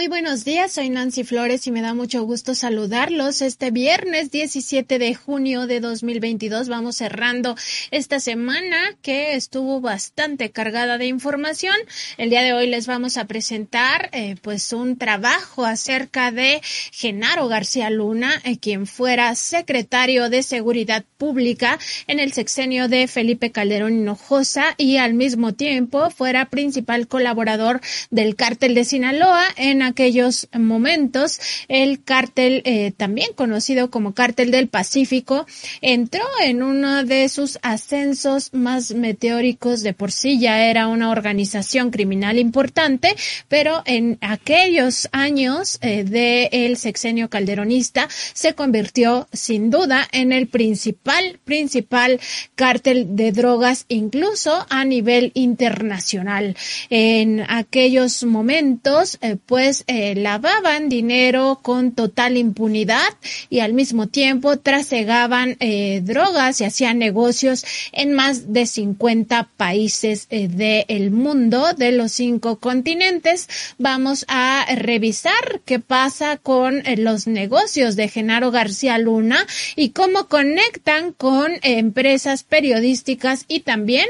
Muy buenos días, soy Nancy Flores y me da mucho gusto saludarlos. Este viernes 17 de junio de 2022 vamos cerrando esta semana que estuvo bastante cargada de información. El día de hoy les vamos a presentar eh, pues un trabajo acerca de Genaro García Luna, eh, quien fuera secretario de Seguridad Pública en el sexenio de Felipe Calderón Hinojosa y al mismo tiempo fuera principal colaborador del cártel de Sinaloa en aquellos momentos, el cártel, eh, también conocido como cártel del Pacífico, entró en uno de sus ascensos más meteóricos de por sí, ya era una organización criminal importante, pero en aquellos años eh, del sexenio calderonista se convirtió sin duda en el principal, principal cártel de drogas, incluso a nivel internacional. En aquellos momentos, eh, pues eh, lavaban dinero con total impunidad y al mismo tiempo trasegaban eh, drogas y hacían negocios en más de 50 países eh, del mundo, de los cinco continentes. Vamos a revisar qué pasa con los negocios de Genaro García Luna y cómo conectan con empresas periodísticas y también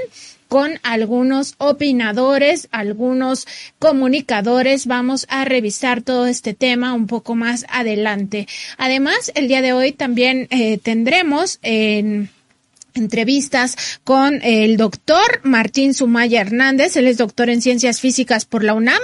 con algunos opinadores, algunos comunicadores. Vamos a revisar todo este tema un poco más adelante. Además, el día de hoy también eh, tendremos en entrevistas con el doctor Martín Sumaya Hernández. Él es doctor en ciencias físicas por la UNAM.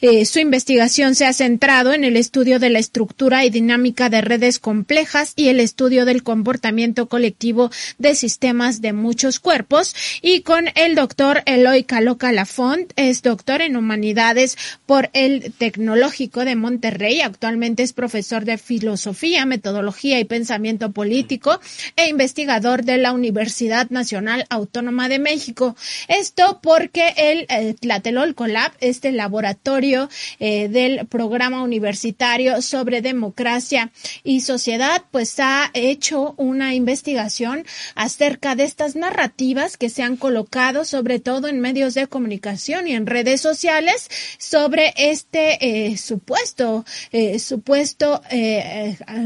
Eh, su investigación se ha centrado en el estudio de la estructura y dinámica de redes complejas y el estudio del comportamiento colectivo de sistemas de muchos cuerpos. Y con el doctor Eloy Caloca Lafont, es doctor en humanidades por el Tecnológico de Monterrey. Actualmente es profesor de filosofía, metodología y pensamiento político e investigador de la Universidad Universidad Nacional Autónoma de México. Esto porque el eh, Tlatelolco este laboratorio eh, del programa universitario sobre democracia y sociedad, pues ha hecho una investigación acerca de estas narrativas que se han colocado sobre todo en medios de comunicación y en redes sociales sobre este eh, supuesto supuesto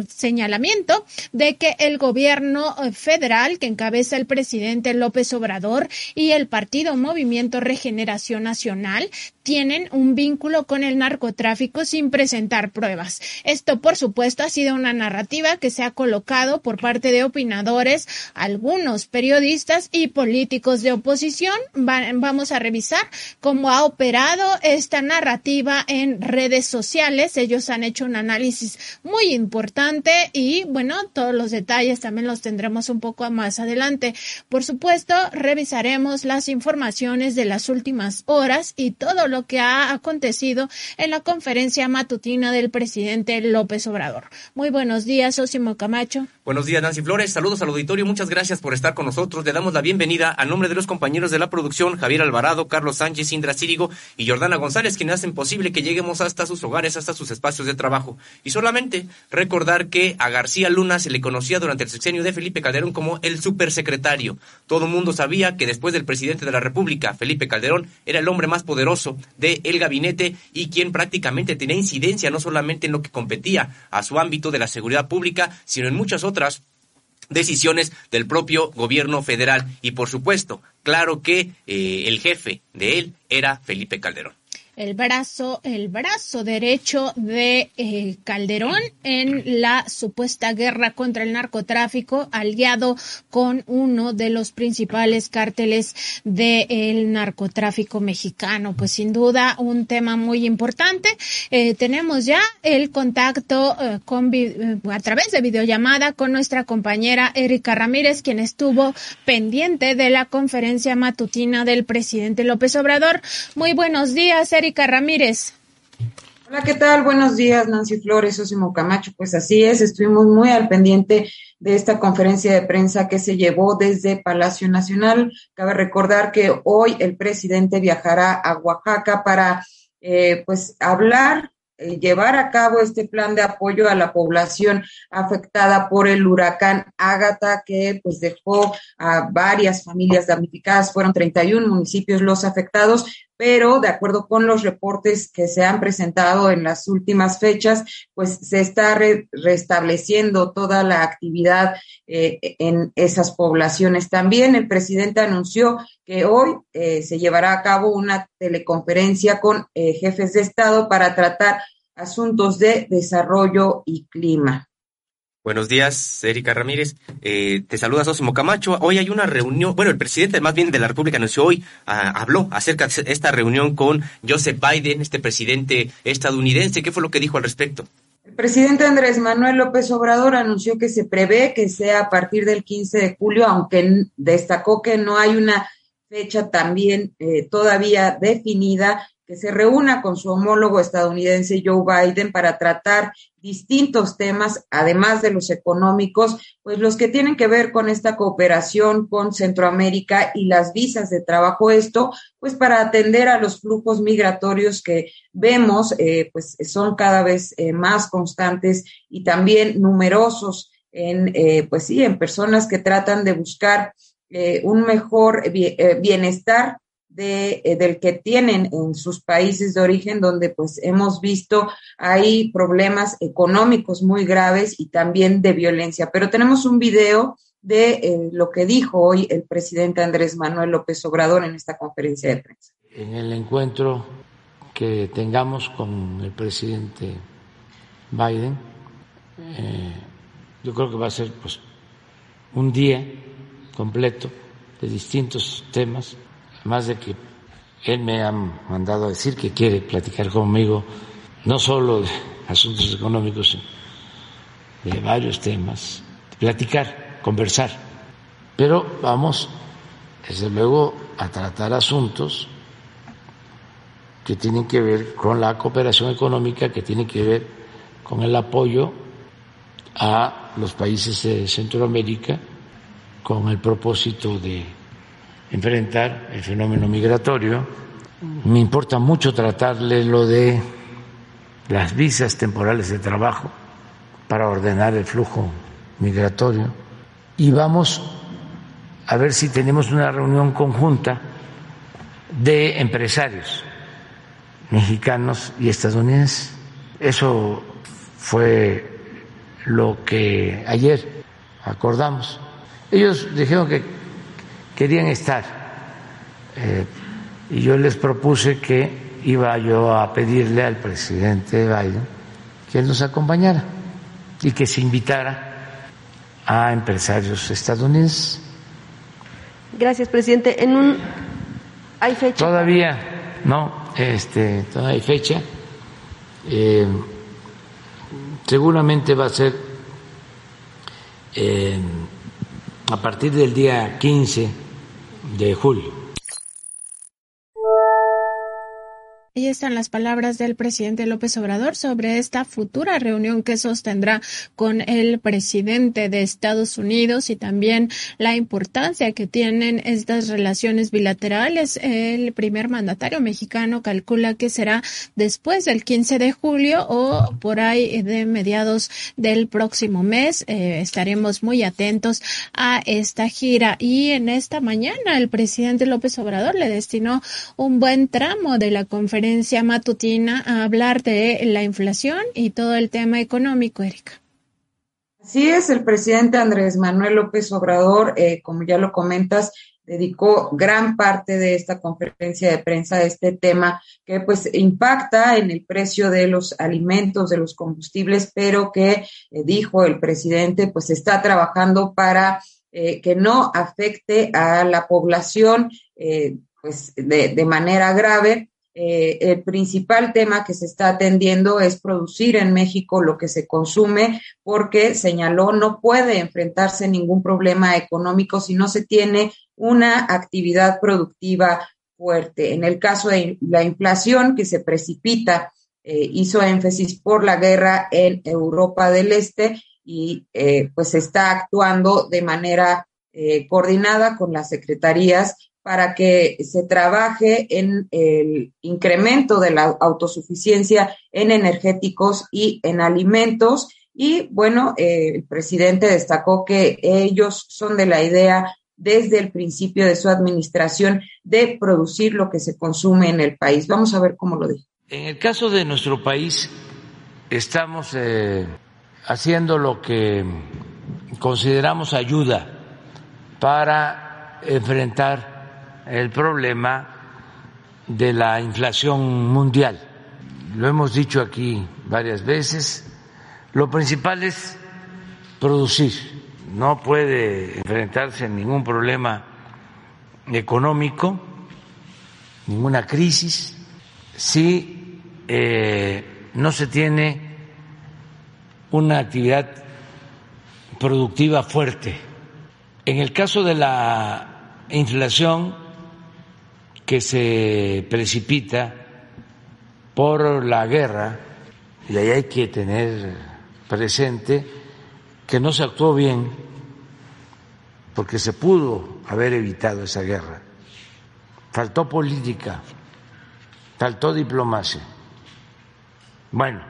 señalamiento de que el gobierno federal que encabeza el presidente López Obrador y el partido Movimiento Regeneración Nacional tienen un vínculo con el narcotráfico sin presentar pruebas. Esto, por supuesto, ha sido una narrativa que se ha colocado por parte de opinadores, algunos periodistas y políticos de oposición. vamos a revisar cómo ha operado esta narrativa en redes sociales. Ellos han hecho un análisis muy importante y, bueno, todos los detalles también los tendremos un poco más adelante. Por supuesto, revisaremos las informaciones de las últimas horas y todo lo que ha acontecido en la conferencia matutina del presidente López Obrador. Muy buenos días, Osimo Camacho. Buenos días, Nancy Flores. Saludos al auditorio. Muchas gracias por estar con nosotros. Le damos la bienvenida a nombre de los compañeros de la producción, Javier Alvarado, Carlos Sánchez, Indra Círigo y Jordana González, quienes hacen posible que lleguemos hasta sus hogares, hasta sus espacios de trabajo. Y solamente recordar que a García Luna se le conocía durante el sexenio de Felipe Calderón como el supersecretario. Todo mundo sabía que después del presidente de la República, Felipe Calderón, era el hombre más poderoso del gabinete y quien prácticamente tenía incidencia no solamente en lo que competía a su ámbito de la seguridad pública, sino en muchas otras decisiones del propio gobierno federal. Y por supuesto, claro que eh, el jefe de él era Felipe Calderón el brazo, el brazo derecho de eh, Calderón en la supuesta guerra contra el narcotráfico, aliado con uno de los principales cárteles del narcotráfico mexicano. Pues sin duda un tema muy importante. Eh, tenemos ya el contacto eh, con, a través de videollamada con nuestra compañera Erika Ramírez, quien estuvo pendiente de la conferencia matutina del presidente López Obrador. Muy buenos días. Erika Ramírez. Hola, ¿qué tal? Buenos días, Nancy Flores, Osimo Camacho. Pues así es, estuvimos muy al pendiente de esta conferencia de prensa que se llevó desde Palacio Nacional. Cabe recordar que hoy el presidente viajará a Oaxaca para, eh, pues, hablar eh, llevar a cabo este plan de apoyo a la población afectada por el huracán Ágata, que pues dejó a varias familias damnificadas, fueron 31 municipios los afectados, pero de acuerdo con los reportes que se han presentado en las últimas fechas, pues se está restableciendo toda la actividad eh, en esas poblaciones. También el presidente anunció que hoy eh, se llevará a cabo una teleconferencia con eh, jefes de Estado para tratar asuntos de desarrollo y clima. Buenos días, Erika Ramírez. Eh, te saluda Sosimo Camacho. Hoy hay una reunión, bueno, el presidente más bien de la República anunció hoy, ah, habló acerca de esta reunión con Joseph Biden, este presidente estadounidense. ¿Qué fue lo que dijo al respecto? El presidente Andrés Manuel López Obrador anunció que se prevé que sea a partir del 15 de julio, aunque destacó que no hay una fecha también eh, todavía definida que se reúna con su homólogo estadounidense Joe Biden para tratar distintos temas, además de los económicos, pues los que tienen que ver con esta cooperación con Centroamérica y las visas de trabajo. Esto, pues para atender a los flujos migratorios que vemos, eh, pues son cada vez eh, más constantes y también numerosos en, eh, pues sí, en personas que tratan de buscar un mejor bienestar de, eh, del que tienen en sus países de origen, donde pues hemos visto hay problemas económicos muy graves y también de violencia. Pero tenemos un video de eh, lo que dijo hoy el presidente Andrés Manuel López Obrador en esta conferencia de prensa. En el encuentro que tengamos con el presidente Biden, eh, yo creo que va a ser pues un día completo de distintos temas más de que él me ha mandado a decir que quiere platicar conmigo no solo de asuntos económicos, de varios temas, platicar, conversar. Pero vamos, desde luego, a tratar asuntos que tienen que ver con la cooperación económica, que tienen que ver con el apoyo a los países de Centroamérica, con el propósito de enfrentar el fenómeno migratorio. Me importa mucho tratarle lo de las visas temporales de trabajo para ordenar el flujo migratorio y vamos a ver si tenemos una reunión conjunta de empresarios mexicanos y estadounidenses. Eso fue lo que ayer acordamos. Ellos dijeron que querían estar. Eh, y yo les propuse que iba yo a pedirle al presidente Biden que él nos acompañara y que se invitara a empresarios estadounidenses. Gracias, presidente. En un hay fecha. Todavía no, este, todavía hay fecha. Eh, seguramente va a ser eh, a partir del día 15 de julio. Ahí están las palabras del presidente López Obrador sobre esta futura reunión que sostendrá con el presidente de Estados Unidos y también la importancia que tienen estas relaciones bilaterales. El primer mandatario mexicano calcula que será después del 15 de julio o por ahí de mediados del próximo mes. Eh, estaremos muy atentos a esta gira y en esta mañana el presidente López Obrador le destinó un buen tramo de la conferencia matutina a hablar de la inflación y todo el tema económico, Erika. Así es, el presidente Andrés Manuel López Obrador, eh, como ya lo comentas, dedicó gran parte de esta conferencia de prensa a este tema que pues impacta en el precio de los alimentos, de los combustibles, pero que eh, dijo el presidente pues está trabajando para eh, que no afecte a la población pues de manera grave eh, el principal tema que se está atendiendo es producir en México lo que se consume, porque señaló no puede enfrentarse ningún problema económico si no se tiene una actividad productiva fuerte. En el caso de la inflación que se precipita, eh, hizo énfasis por la guerra en Europa del Este y eh, pues está actuando de manera coordinada con las secretarías para que se trabaje en el incremento de la autosuficiencia en energéticos y en alimentos. Y bueno, eh, el presidente destacó que ellos son de la idea desde el principio de su administración de producir lo que se consume en el país. Vamos a ver cómo lo dijo. En el caso de nuestro país, estamos eh, haciendo lo que consideramos ayuda para enfrentar el problema de la inflación mundial. Lo hemos dicho aquí varias veces. Lo principal es producir. No puede enfrentarse a ningún problema económico, ninguna crisis, si eh, no se tiene una actividad productiva fuerte. En el caso de la inflación, que se precipita por la guerra, y ahí hay que tener presente que no se actuó bien porque se pudo haber evitado esa guerra. Faltó política, faltó diplomacia. Bueno,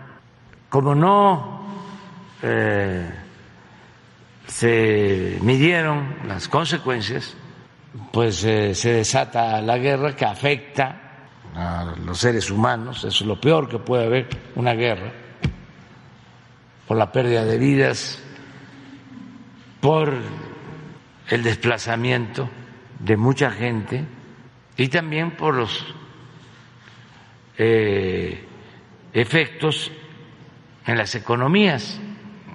como no eh, se midieron las consecuencias, pues eh, se desata la guerra que afecta a los seres humanos, es lo peor que puede haber, una guerra, por la pérdida de vidas, por el desplazamiento de mucha gente y también por los eh, efectos en las economías,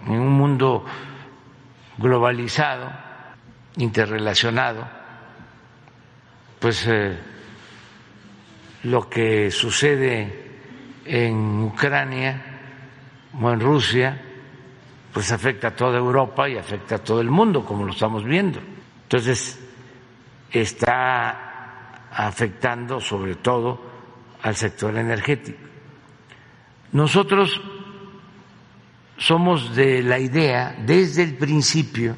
en un mundo globalizado, interrelacionado pues eh, lo que sucede en Ucrania o en Rusia, pues afecta a toda Europa y afecta a todo el mundo, como lo estamos viendo. Entonces, está afectando sobre todo al sector energético. Nosotros somos de la idea, desde el principio,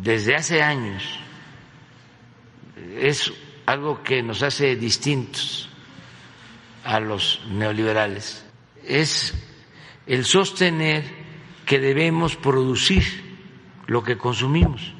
desde hace años, es algo que nos hace distintos a los neoliberales es el sostener que debemos producir lo que consumimos.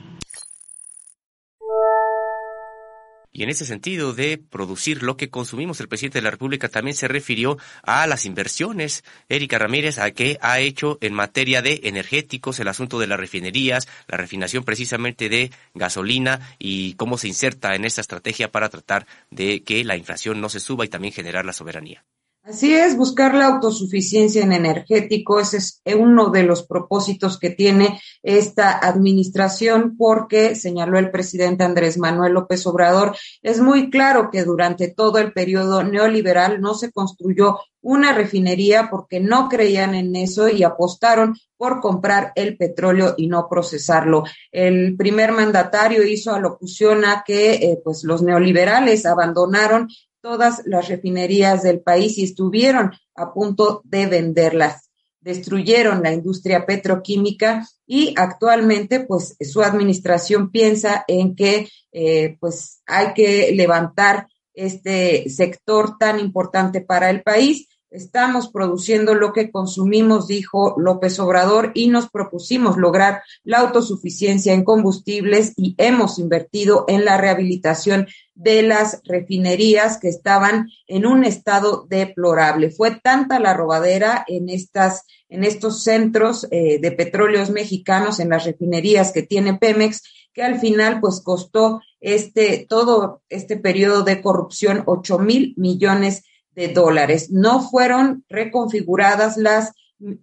Y en ese sentido de producir lo que consumimos, el presidente de la República también se refirió a las inversiones, Erika Ramírez, a que ha hecho en materia de energéticos, el asunto de las refinerías, la refinación precisamente de gasolina y cómo se inserta en esta estrategia para tratar de que la inflación no se suba y también generar la soberanía. Así es, buscar la autosuficiencia en energético, ese es uno de los propósitos que tiene esta administración, porque señaló el presidente Andrés Manuel López Obrador, es muy claro que durante todo el periodo neoliberal no se construyó una refinería porque no creían en eso y apostaron por comprar el petróleo y no procesarlo. El primer mandatario hizo alocución a que eh, pues los neoliberales abandonaron todas las refinerías del país y estuvieron a punto de venderlas. Destruyeron la industria petroquímica y actualmente, pues, su administración piensa en que, eh, pues, hay que levantar este sector tan importante para el país Estamos produciendo lo que consumimos, dijo López Obrador, y nos propusimos lograr la autosuficiencia en combustibles y hemos invertido en la rehabilitación de las refinerías que estaban en un estado deplorable. Fue tanta la robadera en estas, en estos centros eh, de petróleos mexicanos, en las refinerías que tiene Pemex, que al final pues costó este, todo este periodo de corrupción ocho mil millones de dólares. No fueron reconfiguradas las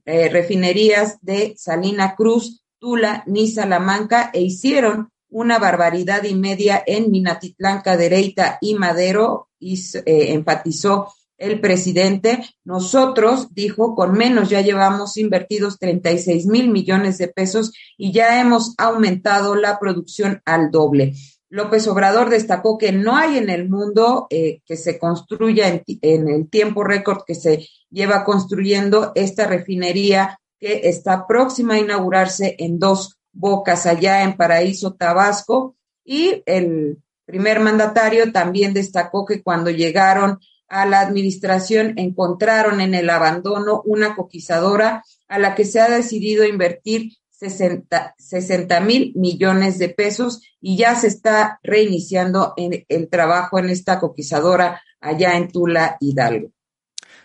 eh, refinerías de Salina Cruz, Tula ni Salamanca e hicieron una barbaridad y media en Minatitlán, Cadereyta y Madero, y eh, enfatizó el presidente. Nosotros, dijo, con menos ya llevamos invertidos 36 mil millones de pesos y ya hemos aumentado la producción al doble. López Obrador destacó que no hay en el mundo eh, que se construya en, el tiempo récord que se lleva construyendo esta refinería que está próxima a inaugurarse en dos bocas allá en Paraíso, Tabasco. Y el primer mandatario también destacó que cuando llegaron a la administración encontraron en el abandono una coquizadora a la que se ha decidido invertir 60 mil millones de pesos y ya se está reiniciando en el trabajo en esta coquizadora allá en Tula, Hidalgo.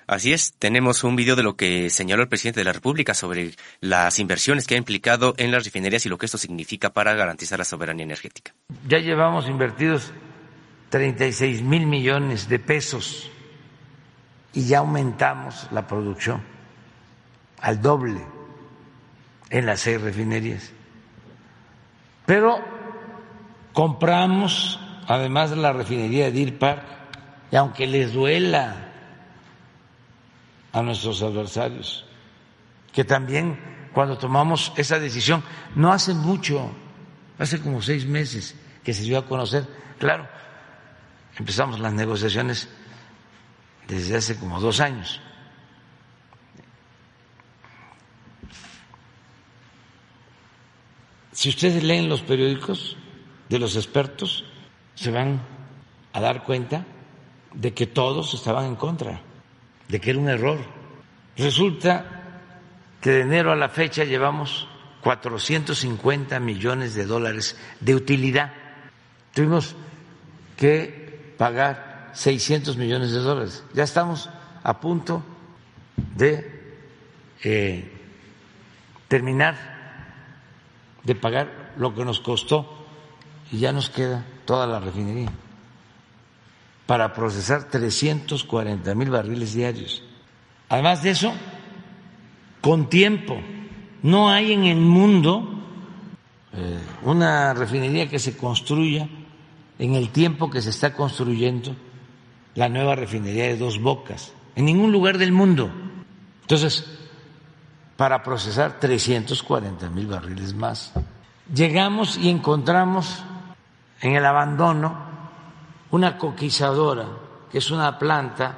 Así es, tenemos un video de lo que señaló el presidente de la República sobre las inversiones que ha implicado en las refinerías y lo que esto significa para garantizar la soberanía energética. Ya llevamos invertidos 36 mil millones de pesos y ya aumentamos la producción al doble en las seis refinerías. Pero compramos además la refinería de Deer Park y aunque les duela a nuestros adversarios, que también cuando tomamos esa decisión, no hace mucho, hace como seis meses que se dio a conocer, claro, empezamos las negociaciones desde hace como dos años. Si ustedes leen los periódicos de los expertos, se van a dar cuenta de que todos estaban en contra de que era un error. Resulta que de enero a la fecha llevamos 450 millones de dólares de utilidad. Tuvimos que pagar 600 millones de dólares. Ya estamos a punto de eh, terminar de pagar lo que nos costó y ya nos queda toda la refinería para procesar 340 mil barriles diarios. Además de eso, con tiempo, no hay en el mundo eh, una refinería que se construya en el tiempo que se está construyendo la nueva refinería de dos bocas, en ningún lugar del mundo. Entonces, para procesar 340 mil barriles más, llegamos y encontramos en el abandono una coquizadora, que es una planta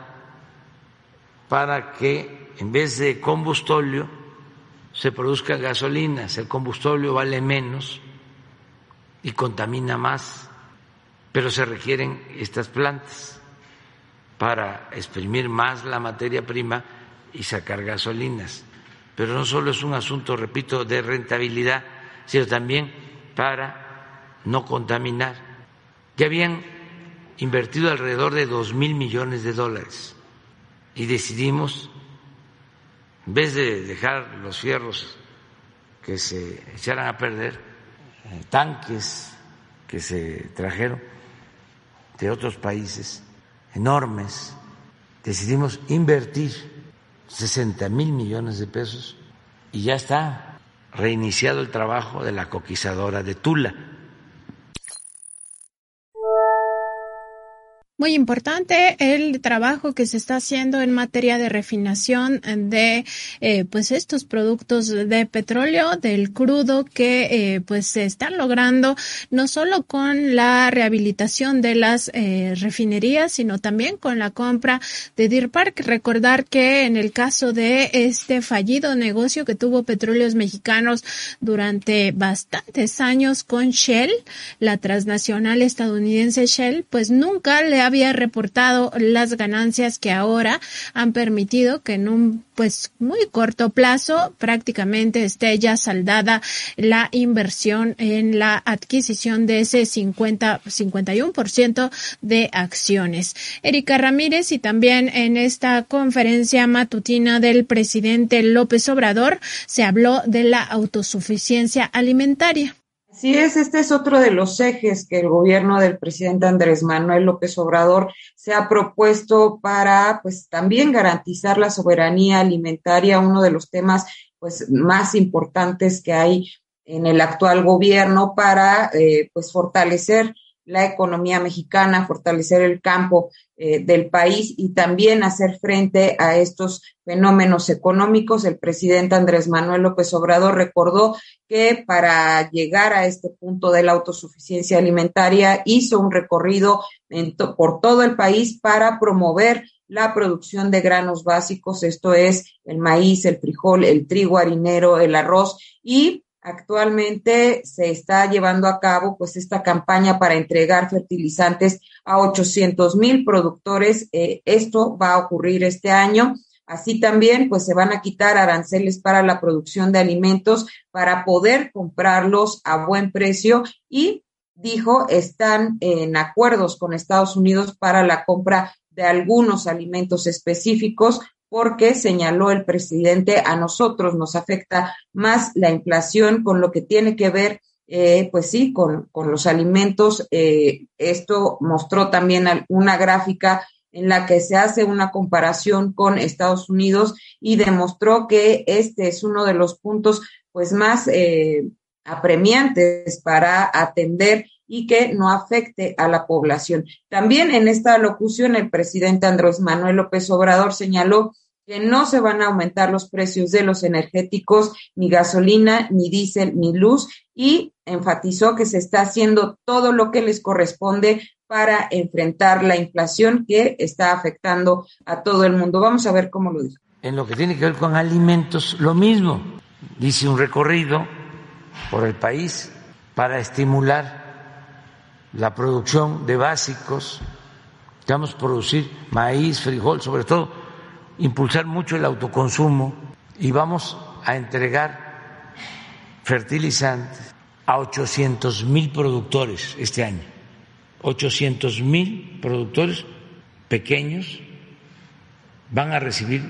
para que en vez de combustóleo se produzca gasolina, el combustóleo vale menos y contamina más, pero se requieren estas plantas para exprimir más la materia prima y sacar gasolinas. Pero no solo es un asunto, repito, de rentabilidad, sino también para no contaminar. Ya habían invertido alrededor de dos mil millones de dólares y decidimos, en vez de dejar los fierros que se echaran a perder, eh, tanques que se trajeron de otros países enormes, decidimos invertir 60 mil millones de pesos y ya está reiniciado el trabajo de la coquizadora de Tula Muy importante el trabajo que se está haciendo en materia de refinación de eh, pues estos productos de petróleo, del crudo que eh, pues se están logrando no solo con la rehabilitación de las eh, refinerías, sino también con la compra de Deer Park. Recordar que en el caso de este fallido negocio que tuvo Petróleos Mexicanos durante bastantes años con Shell, la transnacional estadounidense Shell, pues nunca le ha había reportado las ganancias que ahora han permitido que en un pues muy corto plazo prácticamente esté ya saldada la inversión en la adquisición de ese 50 51% de acciones. Erika Ramírez y también en esta conferencia matutina del presidente López Obrador se habló de la autosuficiencia alimentaria. Sí es, este es otro de los ejes que el gobierno del presidente Andrés Manuel López Obrador se ha propuesto para, pues, también garantizar la soberanía alimentaria, uno de los temas, pues, más importantes que hay en el actual gobierno para, eh, pues, fortalecer la economía mexicana, fortalecer el campo eh, del país y también hacer frente a estos fenómenos económicos. El presidente Andrés Manuel López Obrador recordó que para llegar a este punto de la autosuficiencia alimentaria hizo un recorrido por todo el país para promover la producción de granos básicos, esto es el maíz, el frijol, el trigo harinero, el arroz y Actualmente se está llevando a cabo pues esta campaña para entregar fertilizantes a 800 mil productores. Eh, esto va a ocurrir este año. Así también pues se van a quitar aranceles para la producción de alimentos para poder comprarlos a buen precio y dijo están en acuerdos con Estados Unidos para la compra de algunos alimentos específicos porque señaló el presidente, a nosotros nos afecta más la inflación con lo que tiene que ver, eh, pues sí, con, con los alimentos. Eh, esto mostró también una gráfica en la que se hace una comparación con Estados Unidos y demostró que este es uno de los puntos pues más eh, apremiantes para atender y que no afecte a la población. También en esta locución el presidente Andrés Manuel López Obrador señaló que no se van a aumentar los precios de los energéticos, ni gasolina, ni diésel, ni luz, y enfatizó que se está haciendo todo lo que les corresponde para enfrentar la inflación que está afectando a todo el mundo. Vamos a ver cómo lo dijo. En lo que tiene que ver con alimentos, lo mismo. Dice un recorrido por el país para estimular la producción de básicos. Vamos a producir maíz, frijol, sobre todo impulsar mucho el autoconsumo y vamos a entregar fertilizantes a 800 mil productores este año. 800 mil productores pequeños van a recibir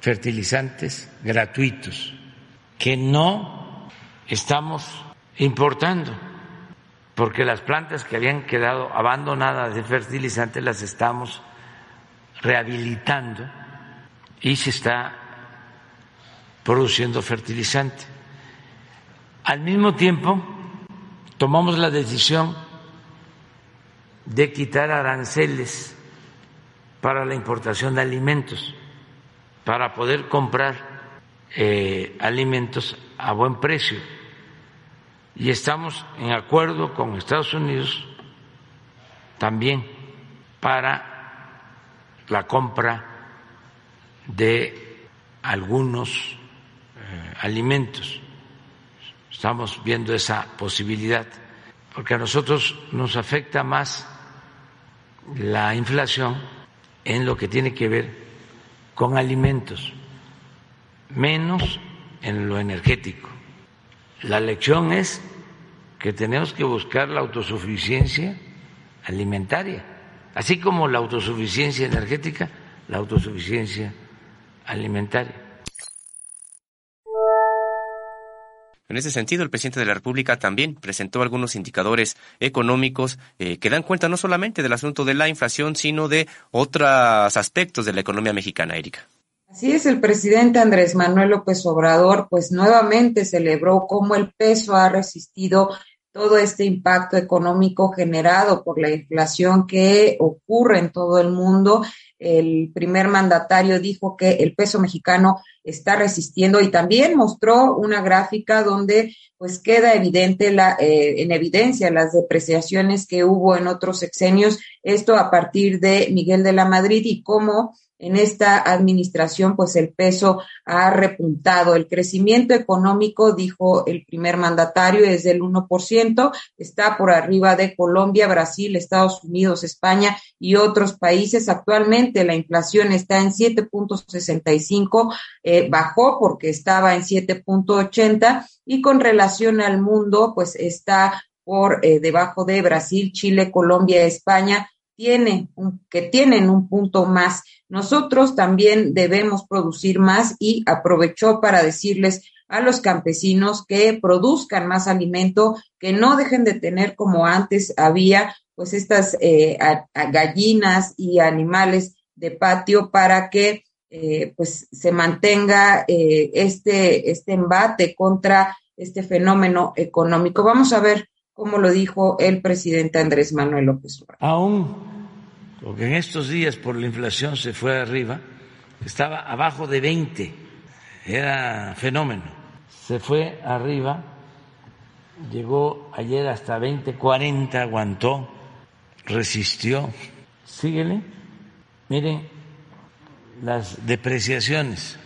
fertilizantes gratuitos que no estamos importando porque las plantas que habían quedado abandonadas de fertilizantes las estamos rehabilitando y se está produciendo fertilizante. Al mismo tiempo, tomamos la decisión de quitar aranceles para la importación de alimentos, para poder comprar eh, alimentos a buen precio. Y estamos en acuerdo con Estados Unidos también para la compra de algunos eh, alimentos. Estamos viendo esa posibilidad, porque a nosotros nos afecta más la inflación en lo que tiene que ver con alimentos, menos en lo energético. La lección es que tenemos que buscar la autosuficiencia alimentaria así como la autosuficiencia energética, la autosuficiencia alimentaria. En ese sentido, el presidente de la República también presentó algunos indicadores económicos eh, que dan cuenta no solamente del asunto de la inflación, sino de otros aspectos de la economía mexicana, Erika. Así es, el presidente Andrés Manuel López Obrador, pues nuevamente celebró cómo el peso ha resistido todo este impacto económico generado por la inflación que ocurre en todo el mundo. El primer mandatario dijo que el peso mexicano está resistiendo y también mostró una gráfica donde pues queda evidente la, eh, en evidencia las depreciaciones que hubo en otros sexenios, esto a partir de Miguel de la Madrid y cómo en esta administración, pues el peso ha repuntado. El crecimiento económico, dijo el primer mandatario, es del 1%, está por arriba de Colombia, Brasil, Estados Unidos, España y otros países. Actualmente la inflación está en 7.65, eh, bajó porque estaba en 7.80 y con relación al mundo, pues está por eh, debajo de Brasil, Chile, Colombia, España, tiene que tienen un punto más nosotros también debemos producir más y aprovechó para decirles a los campesinos que produzcan más alimento, que no dejen de tener como antes había, pues estas eh, gallinas y animales de patio para que eh, pues se mantenga eh, este, este embate contra este fenómeno económico. Vamos a ver cómo lo dijo el presidente Andrés Manuel López Obrador. Aún porque en estos días por la inflación se fue arriba, estaba abajo de 20, era fenómeno. Se fue arriba, llegó ayer hasta 20, 40, aguantó, resistió. Síguele. Miren las depreciaciones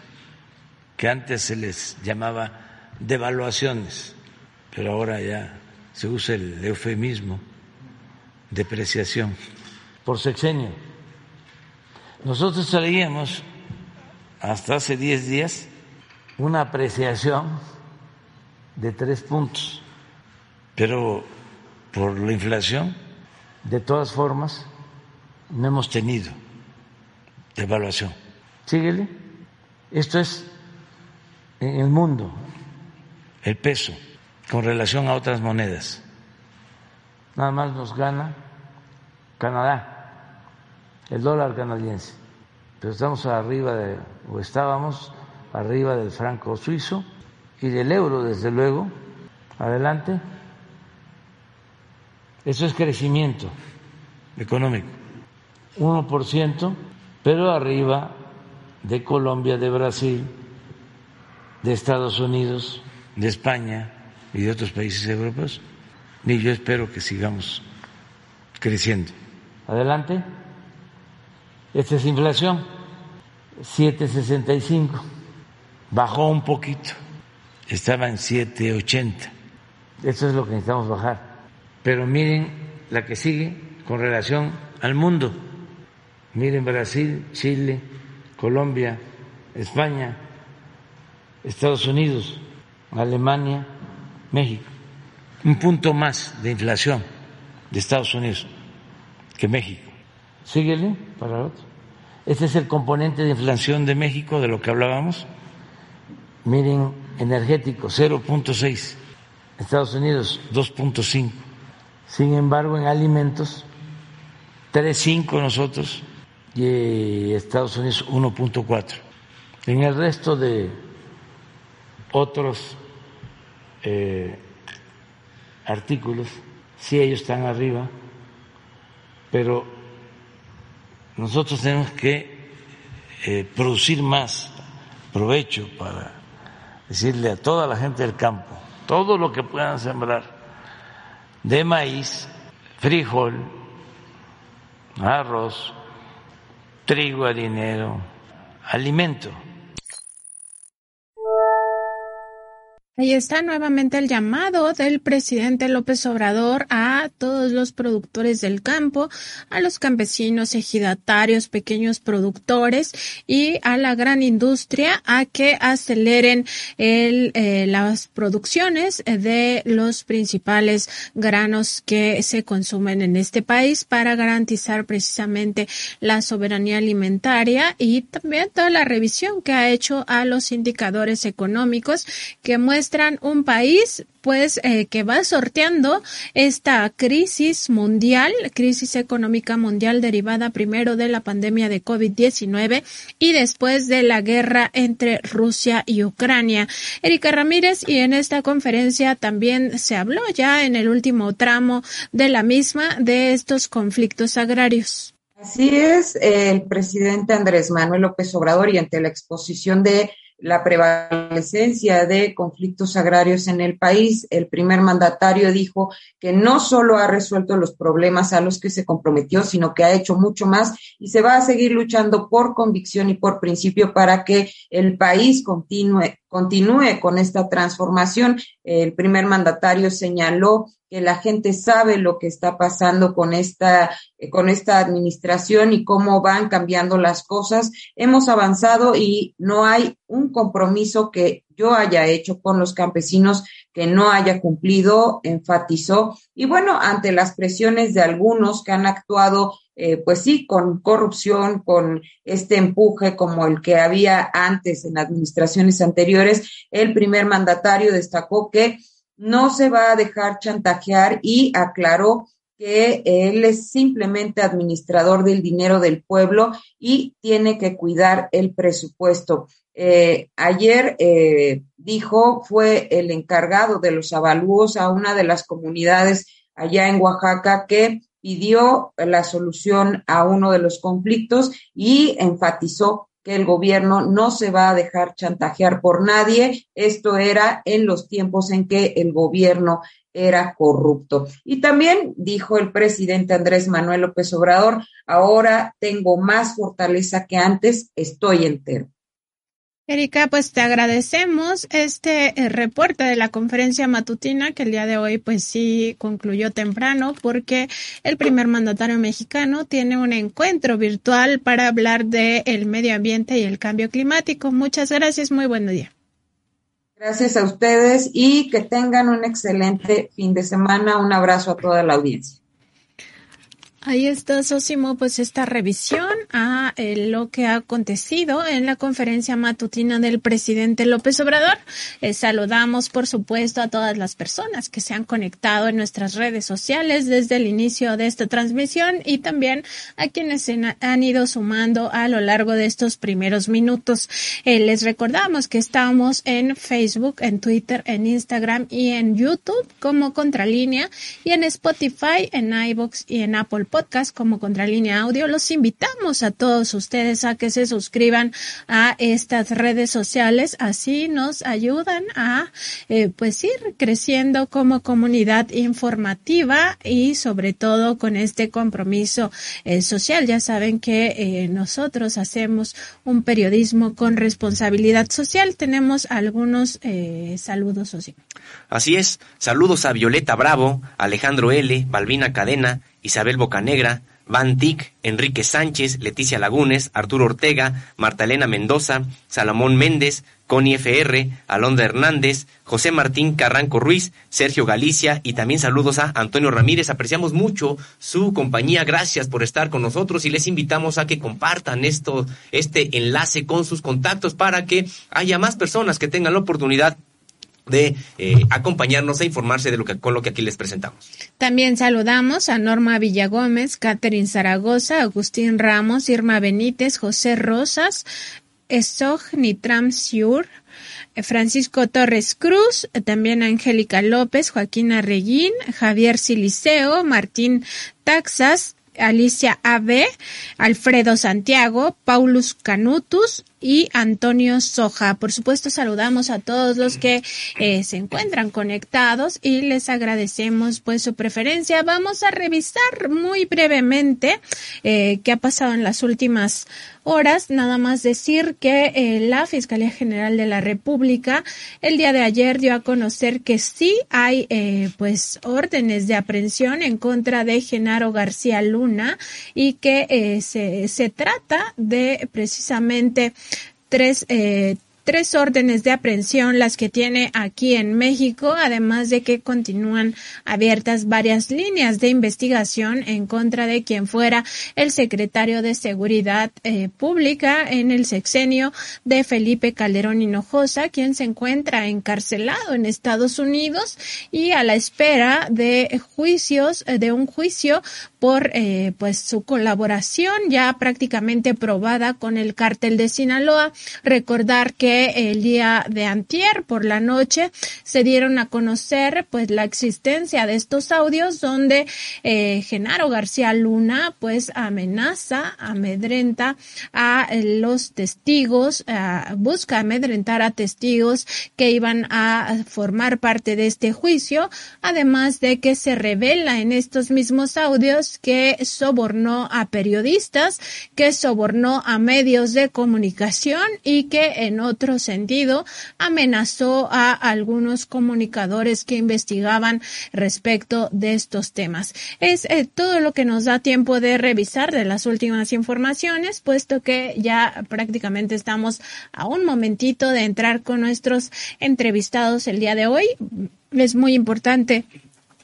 que antes se les llamaba devaluaciones, pero ahora ya se usa el eufemismo, depreciación, por sexenio. Nosotros traíamos hasta hace 10 días una apreciación de tres puntos, pero por la inflación, de todas formas, no hemos tenido devaluación. Síguele. Esto es en el mundo, el peso, con relación a otras monedas. Nada más nos gana Canadá, el dólar canadiense. Pero estamos arriba de, o estábamos arriba del franco suizo y del euro, desde luego. Adelante. Eso es crecimiento económico. 1%, pero arriba de Colombia, de Brasil, de Estados Unidos, de España y de otros países europeos. Y yo espero que sigamos creciendo. Adelante. Esta es inflación, 7.65. Bajó un poquito, estaba en 7.80. Eso es lo que necesitamos bajar. Pero miren la que sigue con relación al mundo. Miren Brasil, Chile, Colombia, España, Estados Unidos, Alemania, México. Un punto más de inflación de Estados Unidos que México. Síguele para otro. Este es el componente de inflación de México, de lo que hablábamos. Miren, energético, 0.6. Estados Unidos, 2.5. Sin embargo, en alimentos, 3.5 nosotros y Estados Unidos 1.4. En el resto de otros eh, artículos, sí ellos están arriba, pero nosotros tenemos que eh, producir más provecho para decirle a toda la gente del campo, todo lo que puedan sembrar de maíz, frijol, arroz, trigo, dinero, alimento Ahí está nuevamente el llamado del presidente López Obrador a todos los productores del campo, a los campesinos, ejidatarios, pequeños productores y a la gran industria a que aceleren el, eh, las producciones de los principales granos que se consumen en este país para garantizar precisamente la soberanía alimentaria y también toda la revisión que ha hecho a los indicadores económicos que muestran un país pues eh, que va sorteando esta crisis mundial, crisis económica mundial derivada primero de la pandemia de COVID-19 y después de la guerra entre Rusia y Ucrania. Erika Ramírez y en esta conferencia también se habló ya en el último tramo de la misma de estos conflictos agrarios. Así es, el presidente Andrés Manuel López Obrador y ante la exposición de la prevalecencia de conflictos agrarios en el país. El primer mandatario dijo que no solo ha resuelto los problemas a los que se comprometió, sino que ha hecho mucho más y se va a seguir luchando por convicción y por principio para que el país continúe, continúe con esta transformación. El primer mandatario señaló que la gente sabe lo que está pasando con esta, eh, con esta administración y cómo van cambiando las cosas. Hemos avanzado y no hay un compromiso que yo haya hecho con los campesinos que no haya cumplido, enfatizó. Y bueno, ante las presiones de algunos que han actuado, eh, pues sí, con corrupción, con este empuje como el que había antes en administraciones anteriores, el primer mandatario destacó que no se va a dejar chantajear y aclaró que él es simplemente administrador del dinero del pueblo y tiene que cuidar el presupuesto. Eh, ayer eh, dijo, fue el encargado de los avalúos a una de las comunidades allá en Oaxaca que pidió la solución a uno de los conflictos y enfatizó que el gobierno no se va a dejar chantajear por nadie. Esto era en los tiempos en que el gobierno era corrupto. Y también dijo el presidente Andrés Manuel López Obrador, ahora tengo más fortaleza que antes, estoy entero. Erika, pues te agradecemos este eh, reporte de la conferencia matutina que el día de hoy pues sí concluyó temprano porque el primer mandatario mexicano tiene un encuentro virtual para hablar de el medio ambiente y el cambio climático. Muchas gracias, muy buen día. Gracias a ustedes y que tengan un excelente fin de semana. Un abrazo a toda la audiencia. Ahí está, Sosimo, pues esta revisión a eh, lo que ha acontecido en la conferencia matutina del presidente López Obrador. Eh, saludamos, por supuesto, a todas las personas que se han conectado en nuestras redes sociales desde el inicio de esta transmisión y también a quienes se han ido sumando a lo largo de estos primeros minutos. Eh, les recordamos que estamos en Facebook, en Twitter, en Instagram y en YouTube como Contralínea y en Spotify, en iBox y en Apple podcast como Contralínea Audio. Los invitamos a todos ustedes a que se suscriban a estas redes sociales. Así nos ayudan a eh, pues ir creciendo como comunidad informativa y sobre todo con este compromiso eh, social. Ya saben que eh, nosotros hacemos un periodismo con responsabilidad social. Tenemos algunos saludos, Así es. Saludos a Violeta Bravo, Alejandro L., Balbina Cadena, Isabel Bocanegra, Van Tick, Enrique Sánchez, Leticia Lagunes, Arturo Ortega, Marta Elena Mendoza, Salomón Méndez, Connie FR, Alondra Hernández, José Martín Carranco Ruiz, Sergio Galicia y también saludos a Antonio Ramírez. Apreciamos mucho su compañía. Gracias por estar con nosotros y les invitamos a que compartan esto, este enlace con sus contactos para que haya más personas que tengan la oportunidad de eh, acompañarnos e informarse de lo que, con lo que aquí les presentamos. También saludamos a Norma Villagómez, Catherine Zaragoza, Agustín Ramos, Irma Benítez, José Rosas, Esoj Nitram Siur, Francisco Torres Cruz, también Angélica López, Joaquín Arreguín, Javier Siliceo, Martín Taxas, Alicia AB, Alfredo Santiago, Paulus Canutus, y Antonio Soja. Por supuesto, saludamos a todos los que eh, se encuentran conectados y les agradecemos pues su preferencia. Vamos a revisar muy brevemente eh, qué ha pasado en las últimas horas. Nada más decir que eh, la Fiscalía General de la República el día de ayer dio a conocer que sí hay pues órdenes de aprehensión en contra de Genaro García Luna y que se, se trata de precisamente tres, eh, tres órdenes de aprehensión las que tiene aquí en México, además de que continúan abiertas varias líneas de investigación en contra de quien fuera el secretario de Seguridad eh, Pública en el sexenio de Felipe Calderón Hinojosa, quien se encuentra encarcelado en Estados Unidos y a la espera de juicios, eh, de un juicio por eh, pues su colaboración ya prácticamente probada con el cártel de Sinaloa. Recordar que el día de antier por la noche se dieron a conocer pues la existencia de estos audios donde eh, Genaro García Luna pues amenaza, amedrenta a los testigos, busca amedrentar a testigos que iban a formar parte de este juicio, además de que se revela en estos mismos audios que sobornó a periodistas, que sobornó a medios de comunicación y que en otro sentido amenazó a algunos comunicadores que investigaban respecto de estos temas. Es eh, todo lo que nos da tiempo de revisar de las últimas informaciones, puesto que ya prácticamente estamos a un momentito de entrar con nuestros entrevistados el día de hoy. Es muy importante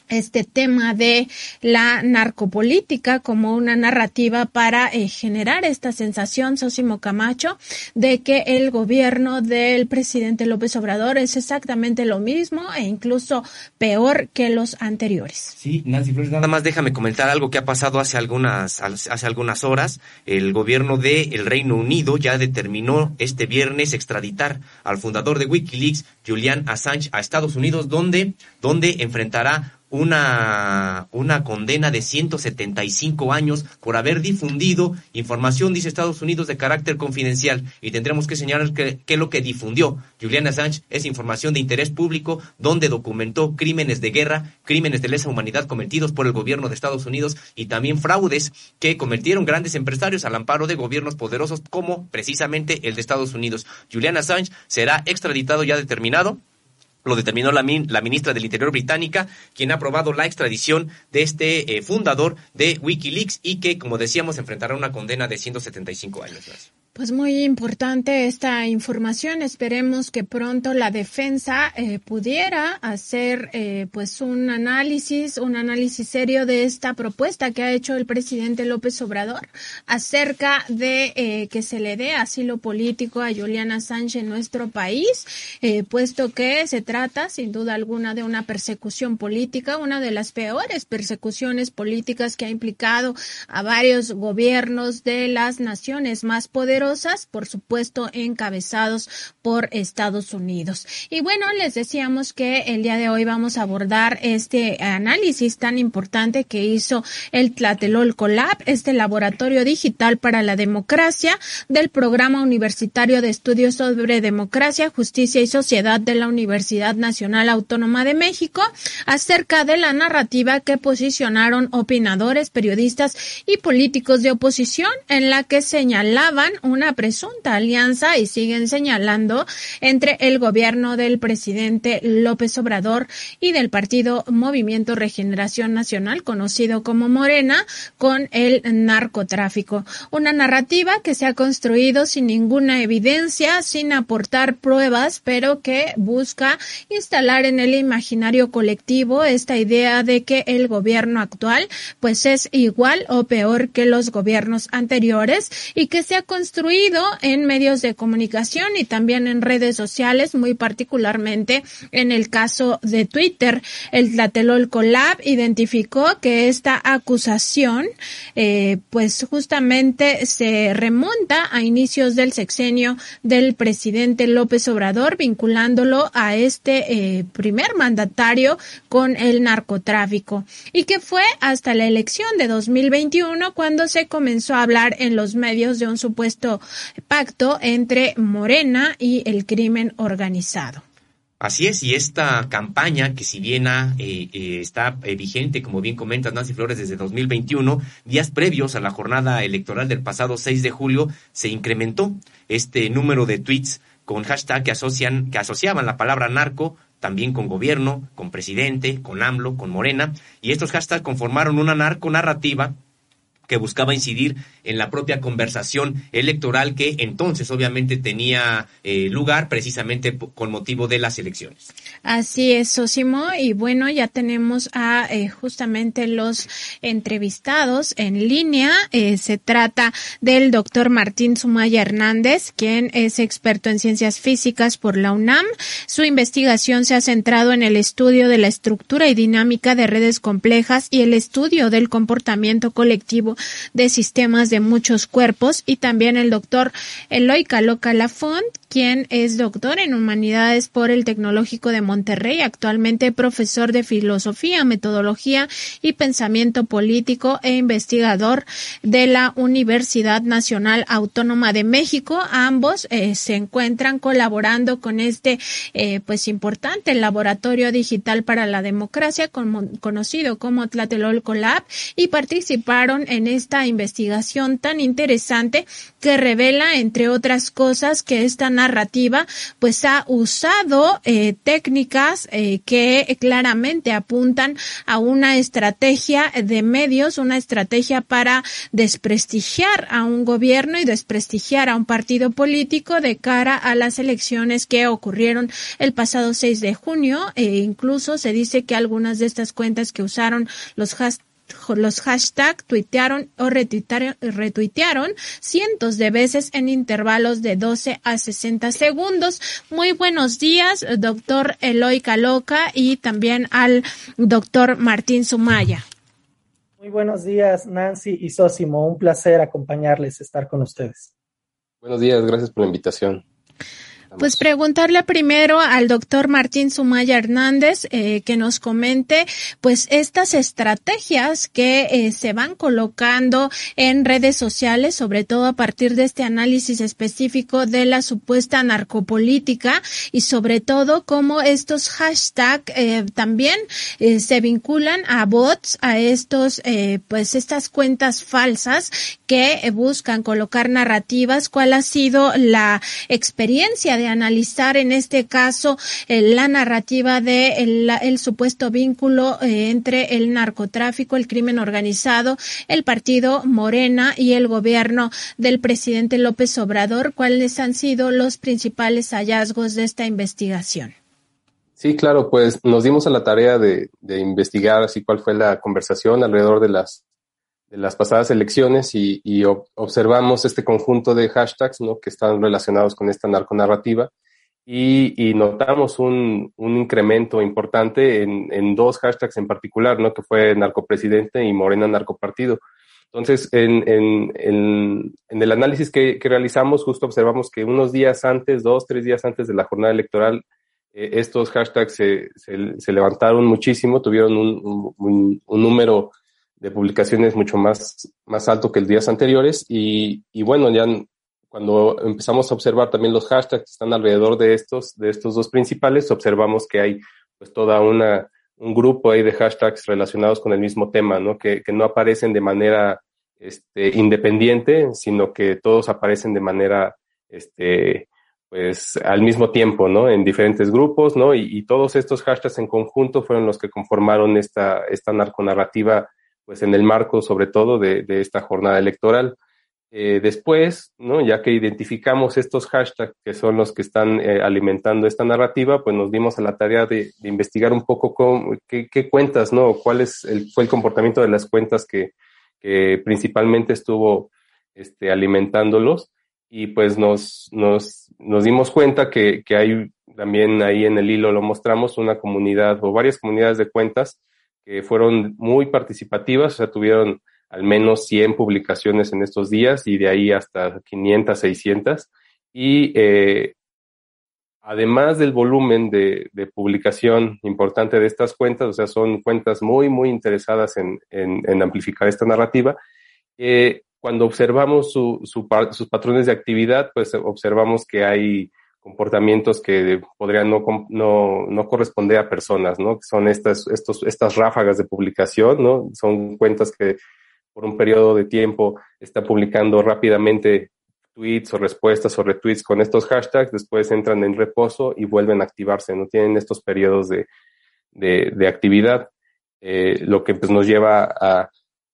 este tema de la narcopolítica como una narrativa para eh, generar esta sensación, Sosimo Camacho, de que el gobierno del presidente López Obrador es exactamente lo mismo e incluso peor que los anteriores. Sí, Nancy Flores, nada más déjame comentar algo que ha pasado hace algunas, hace algunas horas. El gobierno del el Reino Unido ya determinó este viernes extraditar al fundador de Wikileaks, Julian Assange, a Estados Unidos, donde, donde enfrentará una, una condena de 175 años por haber difundido información, dice Estados Unidos, de carácter confidencial. Y tendremos que señalar que, que lo que difundió Julian Assange es información de interés público donde documentó crímenes de guerra, crímenes de lesa humanidad cometidos por el gobierno de Estados Unidos y también fraudes que cometieron grandes empresarios al amparo de gobiernos poderosos como precisamente el de Estados Unidos. Julian Assange será extraditado ya determinado lo determinó la, la, ministra del Interior británica, quien ha aprobado la extradición de este eh, fundador de Wikileaks y que, como decíamos, enfrentará una condena de 175 años. Pues muy importante esta información. Esperemos que pronto la defensa eh, pudiera hacer eh, pues un análisis, un análisis serio de esta propuesta que ha hecho el presidente López Obrador acerca de eh, que se le dé asilo político a Juliana Sánchez en nuestro país, eh, puesto que se trata sin duda alguna de una persecución política, una de las peores persecuciones políticas que ha implicado a varios gobiernos de las naciones más poderosas por supuesto, encabezados por Estados Unidos. Y bueno, les decíamos que el día de hoy vamos a abordar este análisis tan importante que hizo el Tlatelolco Lab, este laboratorio digital para la democracia del Programa Universitario de Estudios sobre Democracia, Justicia y Sociedad de la Universidad Nacional Autónoma de México, acerca de la narrativa que posicionaron opinadores, periodistas y políticos de oposición en la que señalaban una presunta alianza y siguen señalando entre el gobierno del presidente López Obrador y del partido Movimiento Regeneración Nacional, conocido como Morena, con el narcotráfico. Una narrativa que se ha construido sin ninguna evidencia, sin aportar pruebas, pero que busca instalar en el imaginario colectivo esta idea de que el gobierno actual pues es igual o peor que los gobiernos anteriores y que se ha construido en medios de comunicación y también en redes sociales, muy particularmente en el caso de Twitter. El Tlatelolco Lab identificó que esta acusación, eh, pues justamente se remonta a inicios del sexenio del presidente López Obrador, vinculándolo a este eh, primer mandatario con el narcotráfico y que fue hasta la elección de 2021 cuando se comenzó a hablar en los medios de un supuesto pacto entre Morena y el crimen organizado. Así es, y esta campaña, que si bien eh, eh, está eh, vigente, como bien comenta Nancy Flores, desde 2021, días previos a la jornada electoral del pasado 6 de julio, se incrementó este número de tweets con hashtag que, asocian, que asociaban la palabra narco también con gobierno, con presidente, con AMLO, con Morena, y estos hashtags conformaron una narco narrativa que buscaba incidir en la propia conversación electoral que entonces obviamente tenía eh, lugar precisamente con motivo de las elecciones. Así es, Sosimo, y bueno, ya tenemos a eh, justamente los entrevistados en línea. Eh, se trata del doctor Martín Sumaya Hernández, quien es experto en ciencias físicas por la UNAM. Su investigación se ha centrado en el estudio de la estructura y dinámica de redes complejas y el estudio del comportamiento colectivo de sistemas de muchos cuerpos y también el doctor Eloy Caloca Lafont, quien es doctor en humanidades por el Tecnológico de actualmente profesor de filosofía, metodología y pensamiento político e investigador de la Universidad Nacional Autónoma de México. Ambos eh, se encuentran colaborando con este eh, pues importante laboratorio digital para la democracia conocido como Tlatelolco Lab y participaron en esta investigación tan interesante que revela, entre otras cosas, que esta narrativa pues ha usado eh, técnicas eh, que claramente apuntan a una estrategia de medios, una estrategia para desprestigiar a un gobierno y desprestigiar a un partido político de cara a las elecciones que ocurrieron el pasado 6 de junio. E incluso se dice que algunas de estas cuentas que usaron los hashtags los hashtags tuitearon o retuitearon, cientos de veces en intervalos de 12 a 60 segundos. Muy buenos días, doctor Eloy Caloca y también al doctor Martín Sumaya. Muy buenos días, Nancy y Sosimo. Un placer acompañarles, estar con ustedes. Buenos días, gracias por la invitación. Pues preguntarle primero al doctor Martín Sumaya Hernández eh, que nos comente pues estas estrategias que eh, se van colocando en redes sociales, sobre todo a partir de este análisis específico de la supuesta narcopolítica y sobre todo cómo estos hashtags eh, también eh, se vinculan a bots, a estos eh, pues estas cuentas falsas que buscan colocar narrativas. ¿Cuál ha sido la experiencia de analizar en este caso eh, la narrativa de el, supuesto vínculo eh, entre el narcotráfico, el crimen organizado, el partido Morena y el gobierno del presidente López Obrador. ¿Cuáles han sido los principales hallazgos de esta investigación? Sí, claro, pues nos dimos a la tarea de, investigar así cuál fue la conversación alrededor de las de las pasadas elecciones y, observamos este conjunto de hashtags ¿no? que están relacionados con esta narconarrativa y, y notamos un, un, incremento importante en, en, dos hashtags en particular, ¿no? que fue narcopresidente y Morena narcopartido. Entonces, en, en, en, el análisis que, que, realizamos, justo observamos que unos días antes, dos, tres días antes de la jornada electoral, eh, estos hashtags se, se, levantaron muchísimo, tuvieron un, un número de publicaciones mucho más, más alto que el días anteriores y, y bueno, ya cuando empezamos a observar también los hashtags que están alrededor de estos, de estos dos principales, observamos que hay pues toda una, un grupo ahí de hashtags relacionados con el mismo tema, ¿no? Que, que no aparecen de manera este, independiente, sino que todos aparecen de manera, este, pues al mismo tiempo, ¿no? En diferentes grupos, ¿no? Y, y todos estos hashtags en conjunto fueron los que conformaron esta, esta narconarrativa pues en el marco sobre todo de, de esta jornada electoral. Eh, después, ¿no? ya que identificamos estos hashtags que son los que están eh, alimentando esta narrativa, pues nos dimos a la tarea de, de investigar un poco cómo, qué, qué, cuentas, ¿no? cuál es el, fue el comportamiento de las cuentas que, que principalmente estuvo este, alimentándolos. Y pues nos, nos, nos dimos cuenta que, que hay también ahí en el hilo lo mostramos una comunidad o varias comunidades de cuentas fueron muy participativas, o sea, tuvieron al menos 100 publicaciones en estos días y de ahí hasta 500, 600. Y eh, además del volumen de, publicación importante de estas cuentas, o sea, son cuentas muy, muy interesadas en, amplificar esta narrativa, eh, cuando observamos su, su, sus patrones de actividad, pues observamos que hay comportamientos que podrían no, no, no corresponder a personas, ¿no? Son estas, estos, estas ráfagas de publicación, ¿no? Son cuentas que por un periodo de tiempo está publicando rápidamente tweets o respuestas o retweets con estos hashtags, después entran en reposo y vuelven a activarse, no tienen estos periodos de, de, de actividad, eh, lo que pues, nos lleva a,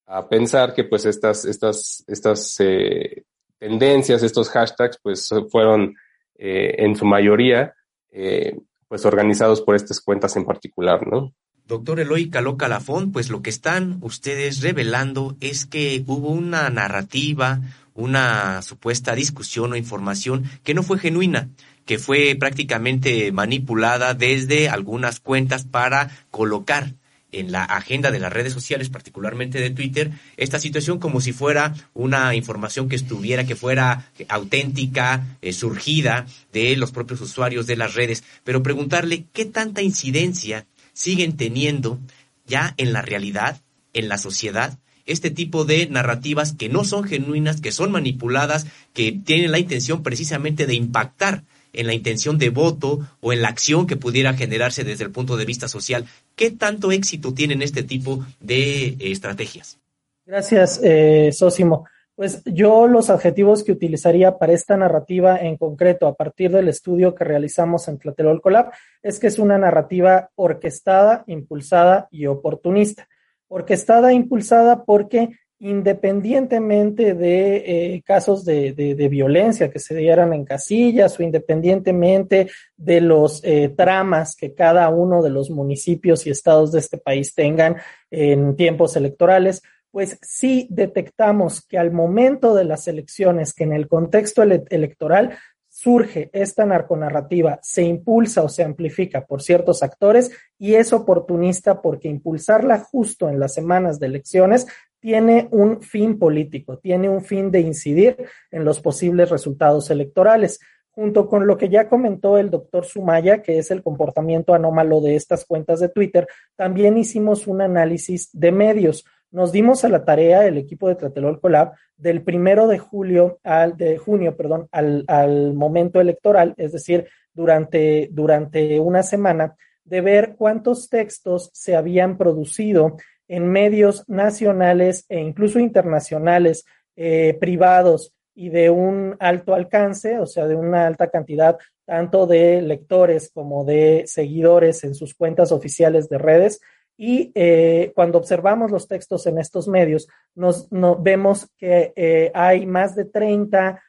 a, pensar que pues estas, estas, estas eh, tendencias, estos hashtags, pues fueron eh, en su mayoría, eh, pues organizados por estas cuentas en particular, ¿no? Doctor Eloy Caló Calafón, pues lo que están ustedes revelando es que hubo una narrativa, una supuesta discusión o información que no fue genuina, que fue prácticamente manipulada desde algunas cuentas para colocar en la agenda de las redes sociales, particularmente de Twitter, esta situación como si fuera una información que estuviera, que fuera auténtica, eh, surgida de los propios usuarios de las redes, pero preguntarle qué tanta incidencia siguen teniendo ya en la realidad, en la sociedad, este tipo de narrativas que no son genuinas, que son manipuladas, que tienen la intención precisamente de impactar en la intención de voto o en la acción que pudiera generarse desde el punto de vista social. ¿Qué tanto éxito tienen este tipo de eh, estrategias? Gracias, eh, Sósimo. Pues yo los adjetivos que utilizaría para esta narrativa en concreto, a partir del estudio que realizamos en Tlatelolco Lab, es que es una narrativa orquestada, impulsada y oportunista. Orquestada e impulsada porque independientemente de eh, casos de, violencia que se dieran en casillas o independientemente de los eh, tramas que cada uno de los municipios y estados de este país tengan en tiempos electorales, pues sí detectamos que al momento de las elecciones, que en el contexto ele electoral surge esta narconarrativa, se impulsa o se amplifica por ciertos actores y es oportunista porque impulsarla justo en las semanas de elecciones tiene un fin político, tiene un fin de incidir en los posibles resultados electorales. junto con lo que ya comentó el doctor Sumaya, que es el comportamiento anómalo de estas cuentas de Twitter, también hicimos un análisis de medios. Nos dimos a la tarea, el equipo de Tlatelolco Lab, del primero de julio al de junio, perdón, al, al momento electoral, es decir, durante, durante una semana, de ver cuántos textos se habían producido en medios nacionales e incluso internacionales eh, privados y de un alto alcance, o sea, de una alta cantidad tanto de lectores como de seguidores en sus cuentas oficiales de redes. Y eh, cuando observamos los textos en estos medios, nos, vemos que eh, hay más de 30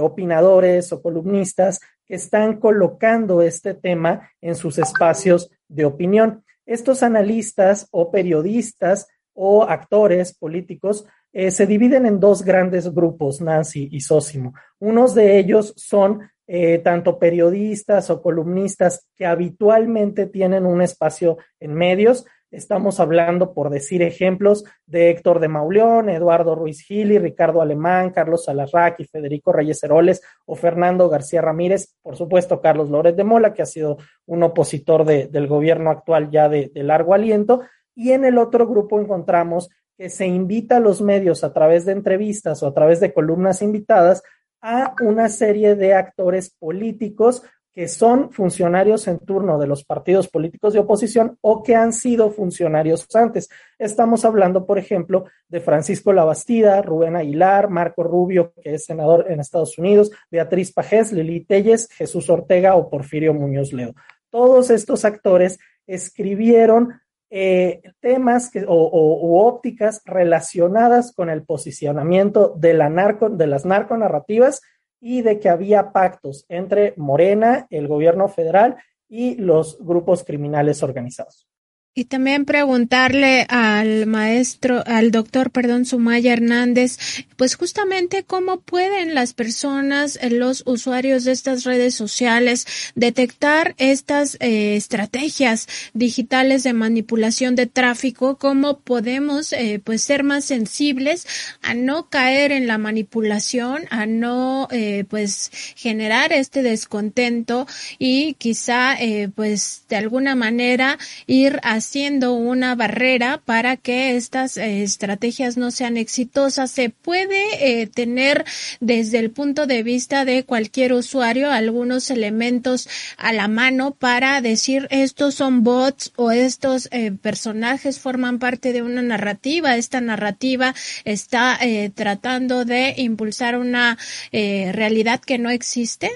opinadores o columnistas que están colocando este tema en sus espacios de opinión. Estos analistas o periodistas o actores políticos eh, se dividen en dos grandes grupos, Nancy y Sósimo. Unos de ellos son eh, tanto periodistas o columnistas que habitualmente tienen un espacio en medios. Estamos hablando, por decir ejemplos, de Héctor de Mauleón, Eduardo Ruiz Gili, Ricardo Alemán, Carlos Salarraqui, Federico Reyes Heroles o Fernando García Ramírez, por supuesto Carlos Lórez de Mola, que ha sido un opositor del gobierno actual ya de largo aliento. Y en el otro grupo encontramos que se invita a los medios a través de entrevistas o a través de columnas invitadas a una serie de actores políticos que son funcionarios en turno de los partidos políticos de oposición o que han sido funcionarios antes. Estamos hablando, por ejemplo, de Francisco Labastida, Rubén Aguilar, Marco Rubio, que es senador en Estados Unidos, Beatriz Pajés, Lili Telles, Jesús Ortega o Porfirio Muñoz Ledo. Todos estos actores escribieron eh, temas o, u ópticas relacionadas con el posicionamiento de, la narco, de las narconarrativas y de que había pactos entre Morena, el gobierno federal y los grupos criminales organizados. Y también preguntarle al maestro, al doctor, perdón, Sumaya Hernández, pues justamente cómo pueden las personas, eh, los usuarios de estas redes sociales, detectar estas eh, estrategias digitales de manipulación de tráfico, cómo podemos eh, pues ser más sensibles a no caer en la manipulación, a no pues generar este descontento y quizá pues de alguna manera ir a haciendo una barrera para que estas eh, estrategias no sean exitosas. Se puede eh, tener desde el punto de vista de cualquier usuario algunos elementos a la mano para decir estos son bots o estos eh, personajes forman parte de una narrativa. Esta narrativa está tratando de impulsar una realidad que no existe.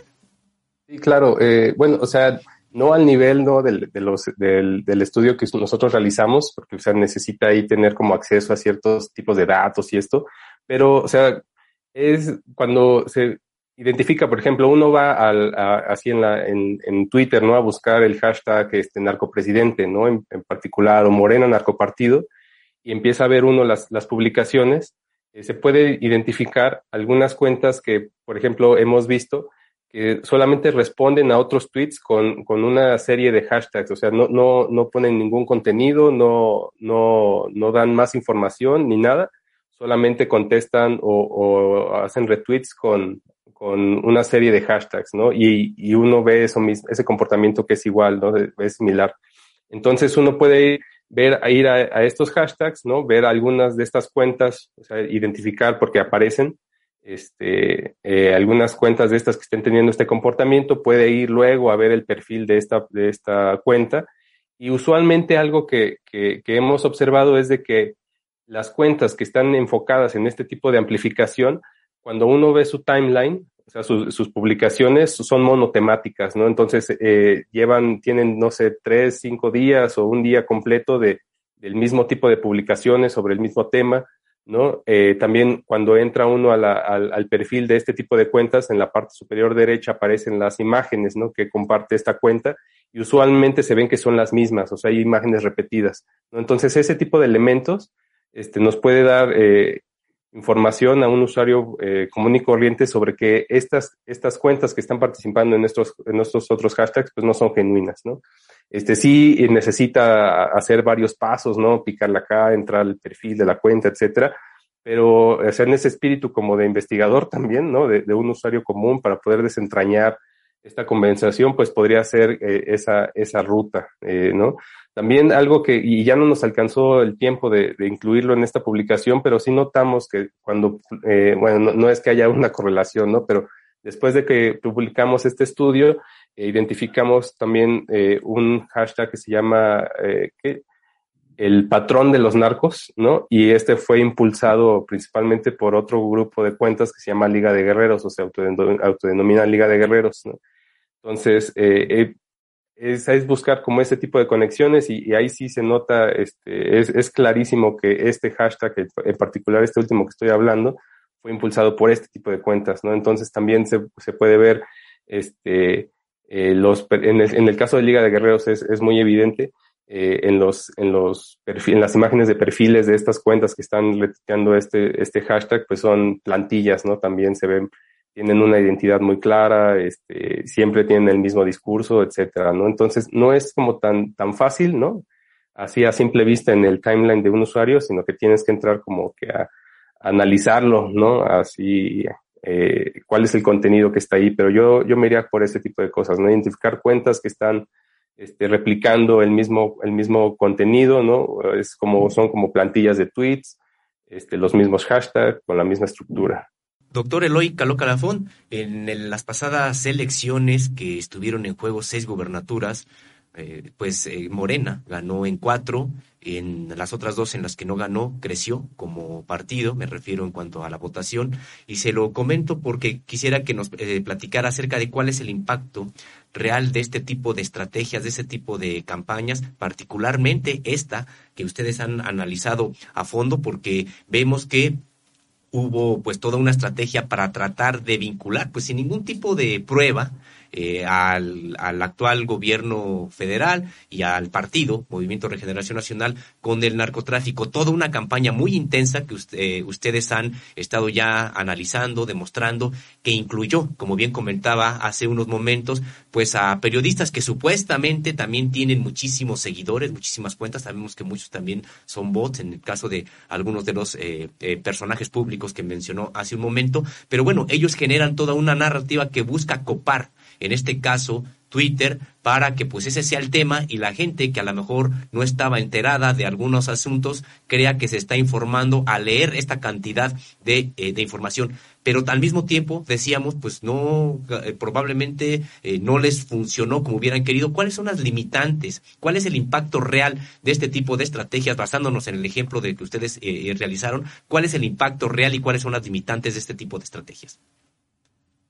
Sí, claro. bueno, o sea, no al nivel ¿no? del, del, del, estudio que nosotros realizamos, porque o sea, necesita ahí tener como acceso a ciertos tipos de datos y esto, pero o sea, es cuando se identifica, por ejemplo, uno va al, así en, la, en, en, Twitter, ¿no? A buscar el hashtag este, narcopresidente, ¿no? En, en particular, o Morena narcopartido, y empieza a ver uno las, las publicaciones, eh, se puede identificar algunas cuentas que, por ejemplo, hemos visto solamente responden a otros tweets con, con, una serie de hashtags, o sea, no, no, no ponen ningún contenido, no, no, no dan más información ni nada, solamente contestan o, o hacen retweets con, con una serie de hashtags, ¿no? Y, uno ve eso ese comportamiento que es igual, ¿no? Es similar. Entonces uno puede ver, ir a, a estos hashtags, ¿no? Ver algunas de estas cuentas, o sea, identificar porque aparecen este, eh, algunas cuentas de estas que estén teniendo este comportamiento, puede ir luego a ver el perfil de esta, de esta cuenta. Y usualmente algo que, que, hemos observado es de que las cuentas que están enfocadas en este tipo de amplificación, cuando uno ve su timeline, o sea, sus publicaciones son monotemáticas, ¿no? Entonces, eh, llevan, tienen, no sé, tres, cinco días o un día completo de, del mismo tipo de publicaciones sobre el mismo tema ¿no? Eh, también cuando entra uno al, al, perfil de este tipo de cuentas, en la parte superior derecha aparecen las imágenes, ¿no? Que comparte esta cuenta y usualmente se ven que son las mismas, o sea, hay imágenes repetidas. Entonces, ese tipo de elementos este, nos puede dar eh, información a un usuario eh, común y corriente sobre que estas, estas cuentas que están participando en estos, en estos otros hashtags, pues no son genuinas, ¿no? Este sí necesita hacer varios pasos, ¿no? Picarla acá, entrar al perfil de la cuenta, etcétera. pero en ese espíritu como de investigador también, ¿no? De, un usuario común para poder desentrañar esta conversación, pues podría ser eh, esa, esa ruta, eh, ¿no? También algo que, y ya no nos alcanzó el tiempo de, incluirlo en esta publicación, pero sí notamos que cuando, eh, bueno, no, es que haya una correlación, ¿no? Pero después de que publicamos este estudio, identificamos también un hashtag que se llama, ¿qué? el patrón de los narcos, ¿no? Y este fue impulsado principalmente por otro grupo de cuentas que se llama Liga de Guerreros, o sea, autodenomina Liga de Guerreros, ¿no? Entonces, eh, eh, es, es, buscar como ese tipo de conexiones y, ahí sí se nota, este, es, es, clarísimo que este hashtag, en particular este último que estoy hablando, fue impulsado por este tipo de cuentas, ¿no? Entonces también se, se puede ver, este, eh, los, en el, caso de Liga de Guerreros es, es muy evidente, eh, en, los, en, los en las imágenes de perfiles de estas cuentas que están retuiteando este, este hashtag, pues son plantillas, ¿no? También se ven, tienen una identidad muy clara, este, siempre tienen el mismo discurso, etcétera, ¿no? Entonces, no es como tan, tan fácil, ¿no? Así a simple vista en el timeline de un usuario, sino que tienes que entrar como que a, analizarlo, ¿no? Así, eh, cuál es el contenido que está ahí, pero yo, yo me iría por ese tipo de cosas, ¿no? Identificar cuentas que están este, replicando el mismo, el mismo contenido, ¿no? Es como, son como plantillas de tweets, este, los mismos hashtags, con la misma estructura. Doctor Eloy Caló Calafón, en las pasadas elecciones que estuvieron en juego seis gubernaturas, eh, pues eh, Morena. Ganó en cuatro, en las otras dos en las que no ganó, creció como partido, me refiero en cuanto a la votación, y se lo comento porque quisiera que nos eh, platicara acerca de cuál es el impacto real de este tipo de estrategias, de ese tipo de campañas, particularmente esta que ustedes han analizado a fondo, porque vemos que hubo pues toda una estrategia para tratar de vincular, pues sin ningún tipo de prueba, eh, al, al, actual gobierno federal y al partido, Movimiento Regeneración Nacional, con el narcotráfico. Toda una campaña muy intensa que eh, ustedes han estado ya analizando, demostrando, que incluyó, como bien comentaba hace unos momentos, pues a periodistas que supuestamente también tienen muchísimos seguidores, muchísimas cuentas. Sabemos que muchos también son bots, en el caso de algunos de los eh, personajes públicos que mencionó hace un momento. Pero bueno, ellos generan toda una narrativa que busca copar en este caso Twitter, para que pues ese sea el tema y la gente que a lo mejor no estaba enterada de algunos asuntos crea que se está informando al leer esta cantidad de, eh, de información. Pero al mismo tiempo decíamos, pues no, eh, probablemente eh, no les funcionó como hubieran querido. ¿Cuáles son las limitantes? ¿Cuál es el impacto real de este tipo de estrategias basándonos en el ejemplo de que ustedes realizaron? ¿Cuál es el impacto real y cuáles son las limitantes de este tipo de estrategias?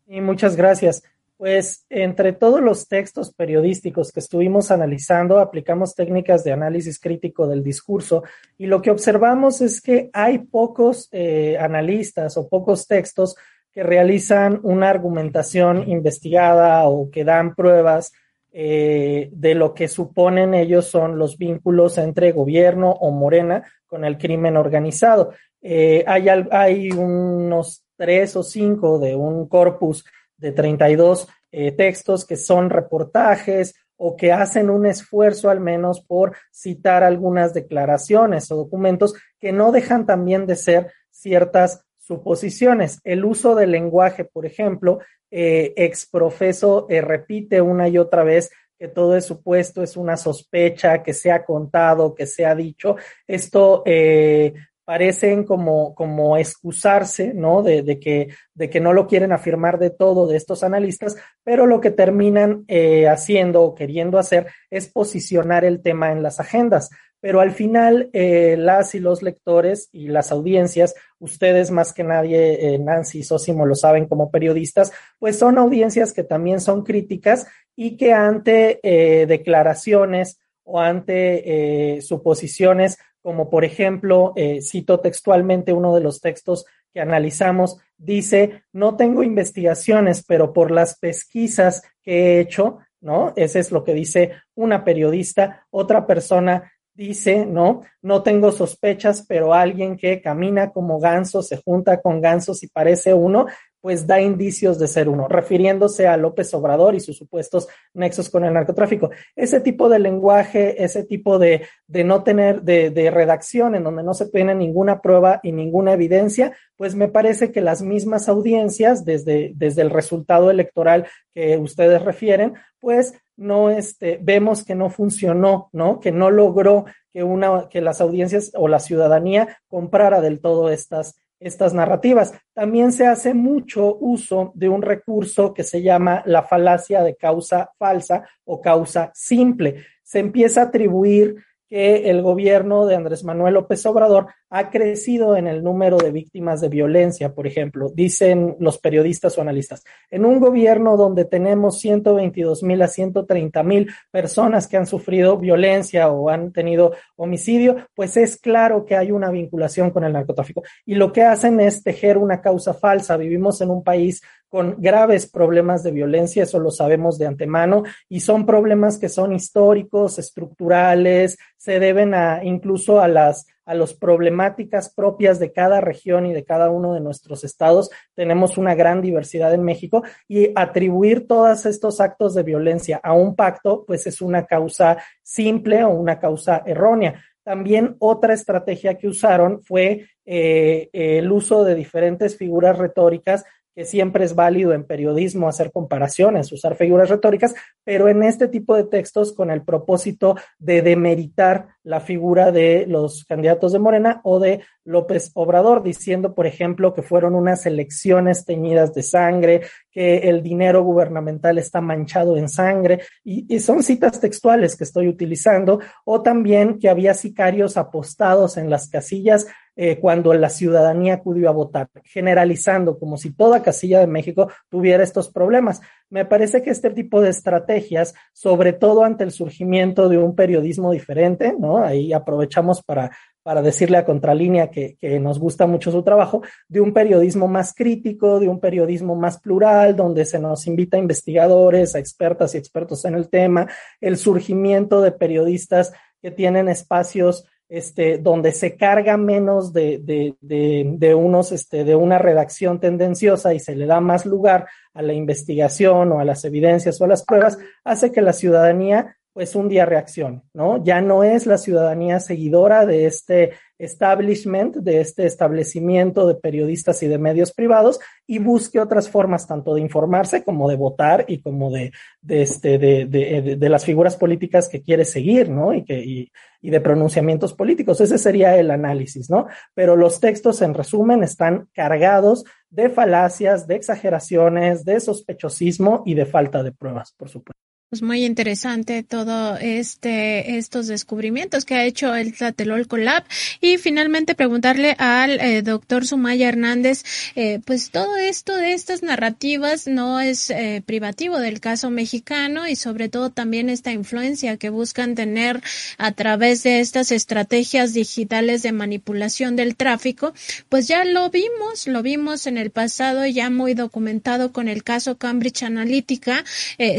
Y muchas gracias. Pues entre todos los textos periodísticos que estuvimos analizando, aplicamos técnicas de análisis crítico del discurso y lo que observamos es que hay pocos eh, analistas o pocos textos que realizan una argumentación investigada o que dan pruebas eh, de lo que suponen ellos son los vínculos entre gobierno o Morena con el crimen organizado. Eh, hay, hay unos tres o cinco de un corpus de 32 eh, textos que son reportajes o que hacen un esfuerzo al menos por citar algunas declaraciones o documentos que no dejan también de ser ciertas suposiciones. El uso del lenguaje, por ejemplo, eh, exprofeso eh, repite una y otra vez que todo es supuesto, es una sospecha, que se ha contado, que se ha dicho. Esto eh, parecen como, como excusarse, ¿no? De, de, que, de que no lo quieren afirmar de todo de estos analistas, pero lo que terminan eh, haciendo o queriendo hacer es posicionar el tema en las agendas. Pero al final, eh, las y los lectores y las audiencias, ustedes más que nadie, eh, Nancy y Sosimo lo saben como periodistas, pues son audiencias que también son críticas y que ante declaraciones o ante suposiciones como por ejemplo, eh, cito textualmente uno de los textos que analizamos, dice, no tengo investigaciones, pero por las pesquisas que he hecho, ¿no? Ese es lo que dice una periodista, otra persona dice, ¿no? No tengo sospechas, pero alguien que camina como ganso, se junta con gansos y parece uno, pues da indicios de ser uno, refiriéndose a López Obrador y sus supuestos nexos con el narcotráfico. Ese tipo de lenguaje, ese tipo de, de no tener, de, de redacción en donde no se tiene ninguna prueba y ninguna evidencia, pues me parece que las mismas audiencias, desde, desde el resultado electoral que ustedes refieren, pues no este, vemos que no funcionó, ¿no? Que no logró que una, que las audiencias o la ciudadanía comprara del todo estas, estas narrativas. También se hace mucho uso de un recurso que se llama la falacia de causa falsa o causa simple. Se empieza a atribuir que el gobierno de Andrés Manuel López Obrador ha crecido en el número de víctimas de violencia, por ejemplo, dicen los periodistas o analistas. En un gobierno donde tenemos 122 mil a 130 mil personas que han sufrido violencia o han tenido homicidio, pues es claro que hay una vinculación con el narcotráfico. Y lo que hacen es tejer una causa falsa. Vivimos en un país con graves problemas de violencia, eso lo sabemos de antemano, y son problemas que son históricos, estructurales, se deben a incluso a las a las problemáticas propias de cada región y de cada uno de nuestros estados. Tenemos una gran diversidad en México y atribuir todos estos actos de violencia a un pacto, pues es una causa simple o una causa errónea. También otra estrategia que usaron fue eh, el uso de diferentes figuras retóricas que siempre es válido en periodismo hacer comparaciones, usar figuras retóricas, pero en este tipo de textos con el propósito de demeritar la figura de los candidatos de Morena o de López Obrador, diciendo, por ejemplo, que fueron unas elecciones teñidas de sangre, que el dinero gubernamental está manchado en sangre, y, y son citas textuales que estoy utilizando, o también que había sicarios apostados en las casillas eh, cuando la ciudadanía acudió a votar, generalizando como si toda casilla de México tuviera estos problemas. Me parece que este tipo de estrategias, sobre todo ante el surgimiento de un periodismo diferente, ¿no? Ahí aprovechamos para, para decirle a Contralínea que, que nos gusta mucho su trabajo, de un periodismo más crítico, de un periodismo más plural, donde se nos invita a investigadores, a expertas y expertos en el tema, el surgimiento de periodistas que tienen espacios este, donde se carga menos de, de, de, de, unos, este, de una redacción tendenciosa y se le da más lugar a la investigación o a las evidencias o a las pruebas, hace que la ciudadanía pues un día reaccione, ¿no? Ya no es la ciudadanía seguidora de este establishment, de este establecimiento de periodistas y de medios privados y busque otras formas tanto de informarse como de votar y como de, este, de, de, las figuras políticas que quiere seguir, ¿no? Y, que, y de pronunciamientos políticos. Ese sería el análisis, ¿no? Pero los textos, en resumen, están cargados de falacias, de exageraciones, de sospechosismo y de falta de pruebas, por supuesto. Pues muy interesante todo este estos descubrimientos que ha hecho el Tlatelolco Lab. Y finalmente preguntarle al eh, doctor Sumaya Hernández, eh, pues todo esto de estas narrativas no es eh, privativo del caso mexicano y sobre todo también esta influencia que buscan tener a través de estas estrategias digitales de manipulación del tráfico, pues ya lo vimos, lo vimos en el pasado ya muy documentado con el caso Cambridge Analytica,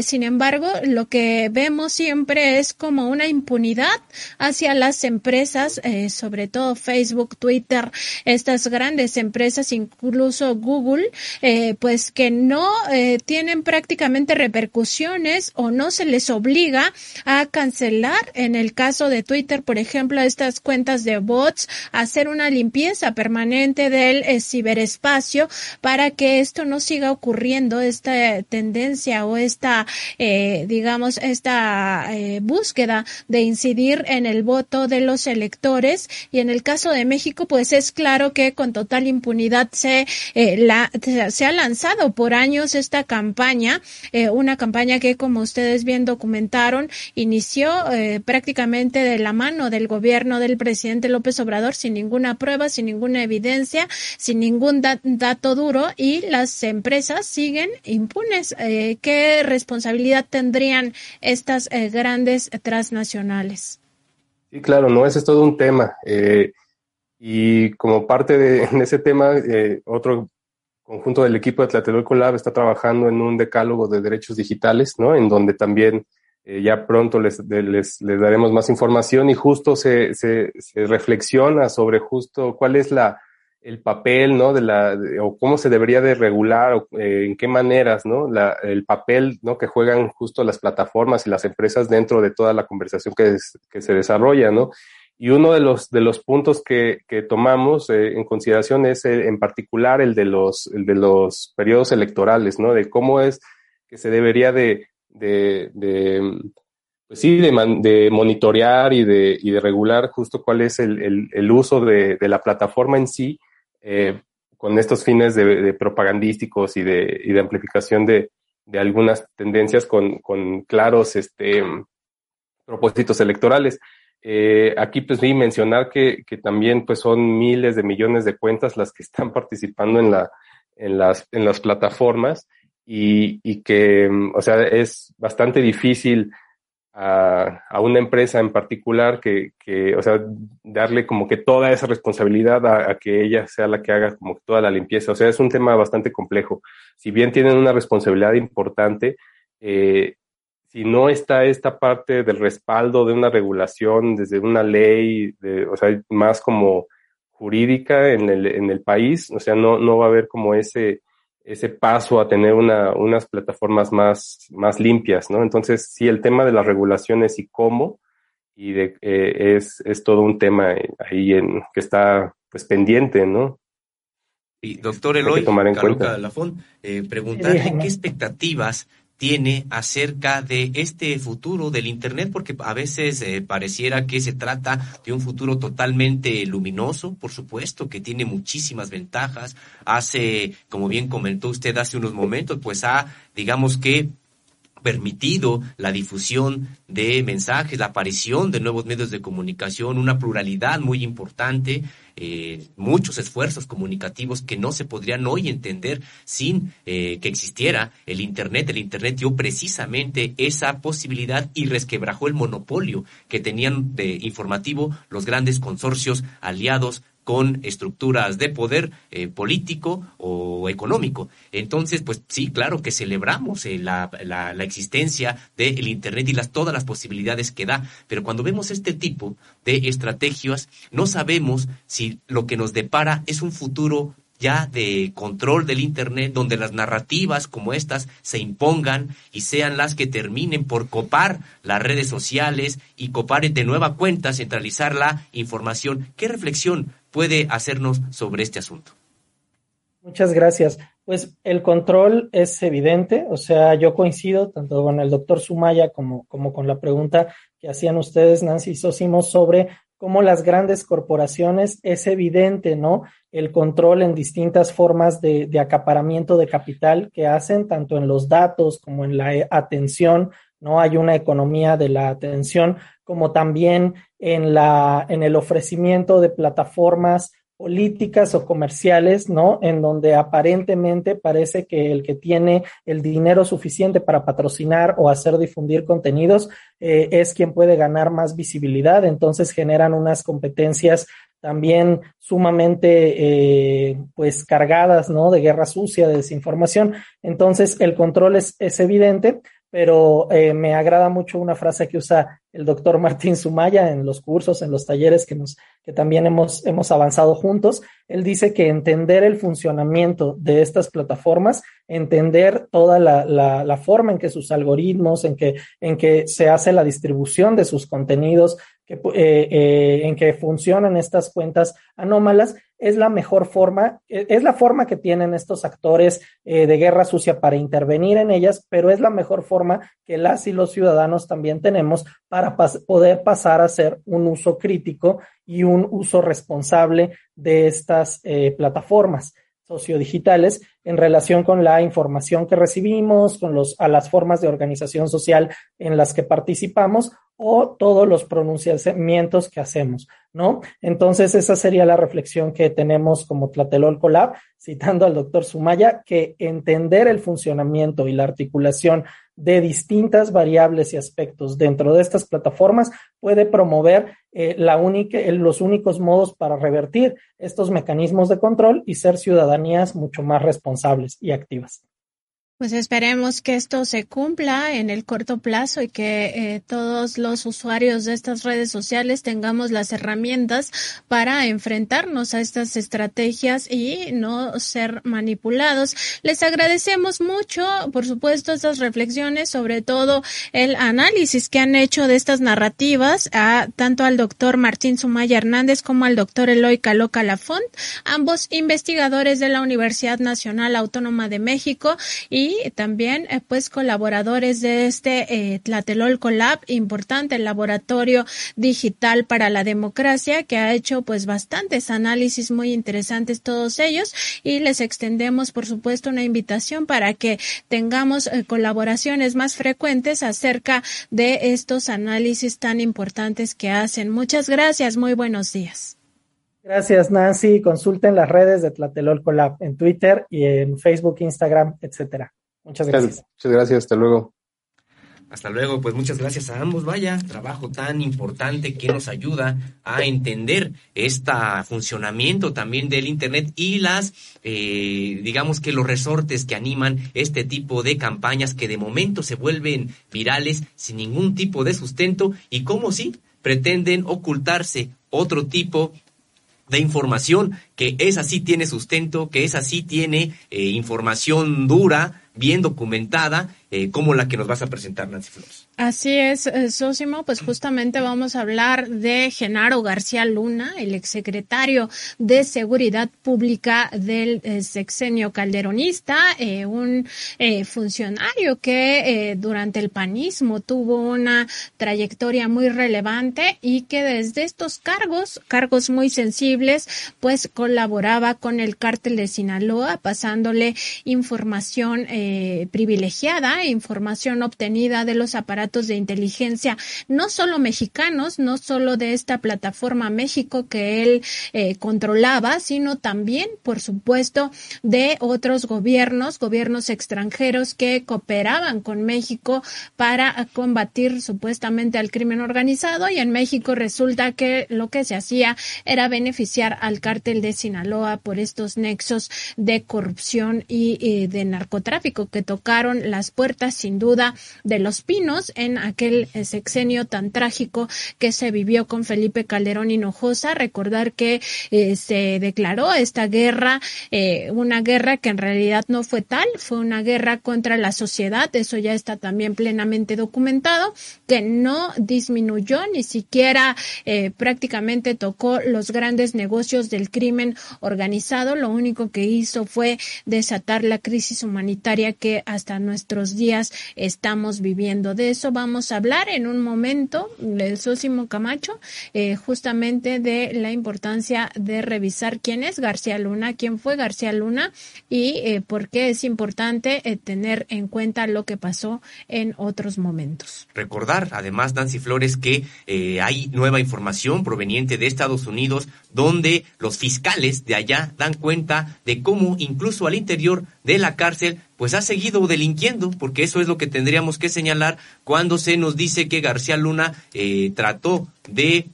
sin embargo lo que vemos siempre es como una impunidad hacia las empresas, eh, sobre todo Facebook, Twitter, estas grandes empresas, incluso Google, eh, pues que no eh, tienen prácticamente repercusiones o no se les obliga a cancelar, en el caso de Twitter, por ejemplo, estas cuentas de bots, hacer una limpieza permanente del eh, ciberespacio para que esto no siga ocurriendo, esta tendencia o esta eh, digamos, esta eh, búsqueda de incidir en el voto de los electores. Y en el caso de México, pues es claro que con total impunidad se, eh, la, se ha lanzado por años esta campaña, eh, una campaña que, como ustedes bien documentaron, inició eh, prácticamente de la mano del gobierno del presidente López Obrador sin ninguna prueba, sin ninguna evidencia, sin ningún da dato duro y las empresas siguen impunes. ¿Qué responsabilidad tendrá tendrían estas eh, grandes transnacionales? Sí, claro, no, ese es todo un tema. Eh, y como parte de, ese tema, eh, otro conjunto del equipo de Tlatelolco Lab está trabajando en un decálogo de derechos digitales, ¿no? En donde también ya pronto les, les, daremos más información y justo se, se reflexiona sobre justo cuál es la, el papel, ¿no? De la, o cómo se debería de regular, o, eh, en qué maneras, ¿no? La, el papel, ¿no? Que juegan justo las plataformas y las empresas dentro de toda la conversación que, que se desarrolla, ¿no? Y uno de los, de los puntos que, que tomamos eh, en consideración es eh, en particular el de, los, el de los periodos electorales, ¿no? De cómo es que se debería de, de, de pues sí, de, de, monitorear y de, y de regular justo cuál es el, el, el uso de, de, la plataforma en sí, eh, con estos fines de, propagandísticos y de, y de amplificación de, de algunas tendencias con, con claros este, propósitos electorales. Eh, aquí pues vi mencionar que, que, también pues son miles de millones de cuentas las que están participando en la, en las, en las plataformas y, y que, o sea, es bastante difícil a, a, una empresa en particular que, que, o sea, darle como que toda esa responsabilidad a, a, que ella sea la que haga como toda la limpieza. O sea, es un tema bastante complejo. Si bien tienen una responsabilidad importante, eh, si no está esta parte del respaldo de una regulación desde una ley, de, o sea, más como jurídica en el, en el país, o sea, no, no va a haber como ese, ese paso a tener una, unas plataformas más, más limpias, ¿no? Entonces, sí, el tema de las regulaciones y cómo, y de, eh, es, es todo un tema ahí en, que está pues pendiente, ¿no? Y doctor Eloy, Carlos Lafón, eh, preguntarle qué expectativas tiene acerca de este futuro del Internet, porque a veces eh, pareciera que se trata de un futuro totalmente luminoso, por supuesto, que tiene muchísimas ventajas. Hace, como bien comentó usted hace unos momentos, pues ha, digamos que, permitido la difusión de mensajes, la aparición de nuevos medios de comunicación, una pluralidad muy importante, eh, muchos esfuerzos comunicativos que no se podrían hoy entender sin eh, que existiera el Internet. El Internet dio precisamente esa posibilidad y resquebrajó el monopolio que tenían de informativo los grandes consorcios aliados con estructuras de poder eh, político o económico. Entonces, pues sí, claro que celebramos eh, la, la, la, existencia del Internet y las, todas las posibilidades que da, pero cuando vemos este tipo de estrategias, no sabemos si lo que nos depara es un futuro ya de control del Internet, donde las narrativas como estas se impongan y sean las que terminen por copar las redes sociales y copar de nueva cuenta, centralizar la información. ¿Qué reflexión puede hacernos sobre este asunto? Muchas gracias. Pues el control es evidente, o sea, yo coincido tanto con el doctor Sumaya como, con la pregunta que hacían ustedes, Nancy y Sosimo, sobre cómo las grandes corporaciones es evidente, ¿no? El control en distintas formas de, de, acaparamiento de capital que hacen, tanto en los datos como en la atención, ¿no? Hay una economía de la atención, como también en la, en el ofrecimiento de plataformas políticas o comerciales, ¿no? En donde aparentemente parece que el que tiene el dinero suficiente para patrocinar o hacer difundir contenidos eh, es quien puede ganar más visibilidad. Entonces generan unas competencias también sumamente eh, pues cargadas, ¿no? De guerra sucia, de desinformación. Entonces el control es, es evidente, pero eh, me agrada mucho una frase que usa el doctor Martín Sumaya en los cursos, en los talleres que, nos, que también hemos, hemos avanzado juntos. Él dice que entender el funcionamiento de estas plataformas, entender toda la, la, forma en que sus algoritmos, en que, en que se hace la distribución de sus contenidos, eh, eh, en que funcionan estas cuentas anómalas, es la mejor forma, e, es la forma que tienen estos actores eh, de guerra sucia para intervenir en ellas, pero es la mejor forma que las y los ciudadanos también tenemos para poder pasar a hacer un uso crítico y un uso responsable de estas eh, plataformas sociodigitales en relación con la información que recibimos, con los, a las formas de organización social en las que participamos o todos los pronunciamientos que hacemos, ¿no? Entonces, esa sería la reflexión que tenemos como Tlatelolco Lab, citando al doctor Sumaya, que entender el funcionamiento y la articulación de distintas variables y aspectos dentro de estas plataformas puede promover eh, la única, los únicos modos para revertir estos mecanismos de control y ser ciudadanías mucho más responsables y activas. Pues esperemos que esto se cumpla en el corto plazo y que eh, todos los usuarios de estas redes sociales tengamos las herramientas para enfrentarnos a estas estrategias y no ser manipulados. Les agradecemos mucho, por supuesto, estas reflexiones, sobre todo el análisis que han hecho de estas narrativas, a, tanto al doctor Martín Sumaya Hernández como al doctor Eloy Caloca Lafont, ambos investigadores de la Universidad Nacional Autónoma de México y y también eh, pues colaboradores de este eh, Tlatelolco importante laboratorio digital para la democracia que ha hecho pues bastantes análisis muy interesantes todos ellos y les extendemos por supuesto una invitación para que tengamos eh, colaboraciones más frecuentes acerca de estos análisis tan importantes que hacen. Muchas gracias, muy buenos días. Gracias, Nancy. Consulten las redes de Tlatelolco Lab en Twitter y en Facebook, Instagram, etcétera. Muchas gracias. Muchas gracias, hasta luego. Hasta luego, pues muchas gracias a ambos. Vaya, trabajo tan importante que nos ayuda a entender este funcionamiento también del Internet y las, eh, digamos que los resortes que animan este tipo de campañas que de momento se vuelven virales sin ningún tipo de sustento y como si pretenden ocultarse otro tipo de información que esa sí tiene sustento, que esa sí tiene eh, información dura, bien documentada, eh, como la que nos vas a presentar, Nancy Flores. Así es, eh, Sósimo, pues justamente vamos a hablar de Genaro García Luna, el exsecretario de Seguridad Pública del eh, sexenio calderonista, eh, un funcionario que durante el panismo tuvo una trayectoria muy relevante y que desde estos cargos, cargos muy sensibles, pues colaboraba con el cártel de Sinaloa, pasándole información privilegiada, información obtenida de los aparatos de inteligencia, no solo mexicanos, no solo de esta plataforma México que él eh, controlaba, sino también, por supuesto, de otros gobiernos, gobiernos extranjeros que cooperaban con México para combatir supuestamente al crimen organizado. Y en México resulta que lo que se hacía era beneficiar al cártel de Sinaloa por estos nexos de corrupción y de narcotráfico que tocaron las puertas sin duda de los pinos en aquel eh, sexenio tan trágico que se vivió con Felipe Calderón Hinojosa. Recordar que eh, se declaró esta guerra, eh, una guerra que en realidad no fue tal, fue una guerra contra la sociedad, eso ya está también plenamente documentado, que no disminuyó ni siquiera prácticamente tocó los grandes negocios del crimen organizado, lo único que hizo fue desatar la crisis humanitaria que hasta nuestros días estamos viviendo. De eso vamos a hablar en un momento, el Sósimo Camacho, eh, justamente de la importancia de revisar quién es García Luna, quién fue García Luna y eh, por qué es importante eh, tener en cuenta lo que pasó en otros momentos. Recordar, además, Nancy Flores, que hay nueva información proveniente de Estados Unidos donde los fiscales de allá dan cuenta de cómo incluso al interior de la cárcel pues ha seguido delinquiendo, porque eso es lo que tendríamos que señalar cuando se nos dice que García Luna eh, trató de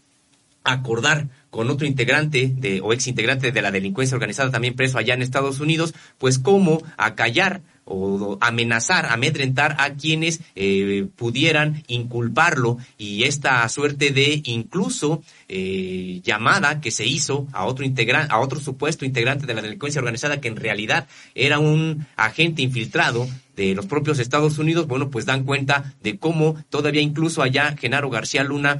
acordar con otro integrante de, o ex integrante de la delincuencia organizada también preso allá en Estados Unidos, pues cómo acallar o amenazar, amedrentar a quienes eh, pudieran inculparlo. Y esta suerte de incluso eh, llamada que se hizo a otro integrante, a otro supuesto integrante de la delincuencia organizada que en realidad era un agente infiltrado de los propios Estados Unidos, bueno, pues dan cuenta de cómo todavía incluso allá Genaro García Luna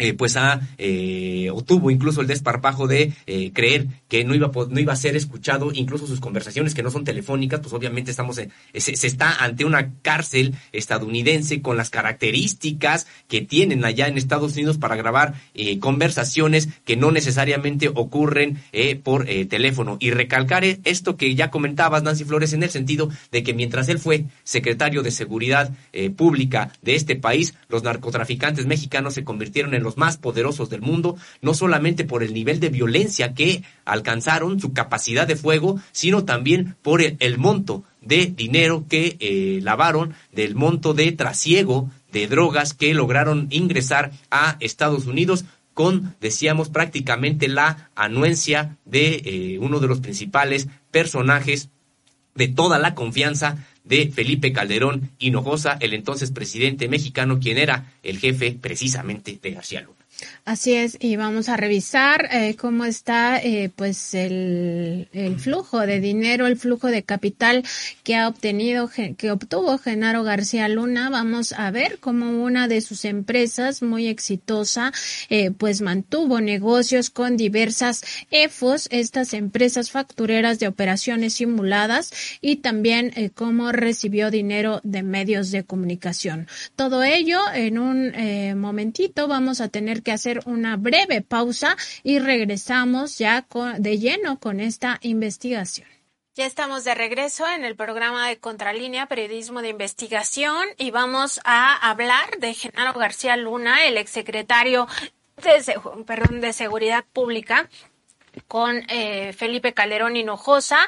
eh, pues ha, eh, o tuvo incluso el desparpajo de eh, creer que no iba, no iba a ser escuchado, incluso sus conversaciones que no son telefónicas, pues obviamente estamos en, se, está ante una cárcel estadounidense con las características que tienen allá en Estados Unidos para grabar conversaciones que no necesariamente ocurren por teléfono. Y recalcar esto que ya comentabas, Nancy Flores, en el sentido de que mientras él fue secretario de Seguridad Pública de este país, los narcotraficantes mexicanos se convirtieron en los más poderosos del mundo, no solamente por el nivel de violencia que alcanzaron, su capacidad de fuego, sino también por el, monto de dinero que eh, lavaron, del monto de trasiego de drogas que lograron ingresar a Estados Unidos con, decíamos, prácticamente la anuencia de eh, uno de los principales personajes de toda la confianza de Felipe Calderón Hinojosa, el entonces presidente mexicano, quien era el jefe precisamente de García. Así es, y vamos a revisar eh, cómo está eh, pues el, el, flujo de dinero, el flujo de capital que ha obtenido, que obtuvo Genaro García Luna. Vamos a ver cómo una de sus empresas muy exitosa eh, pues mantuvo negocios con diversas EFOS, estas empresas factureras de operaciones simuladas, y también eh, cómo recibió dinero de medios de comunicación. Todo ello en un momentito vamos a tener que hacer una breve pausa y regresamos ya de lleno con esta investigación. Ya estamos de regreso en el programa de Contralínea Periodismo de Investigación y vamos a hablar de Genaro García Luna, el exsecretario de, de Seguridad Pública, con eh, Felipe Calderón Hinojosa,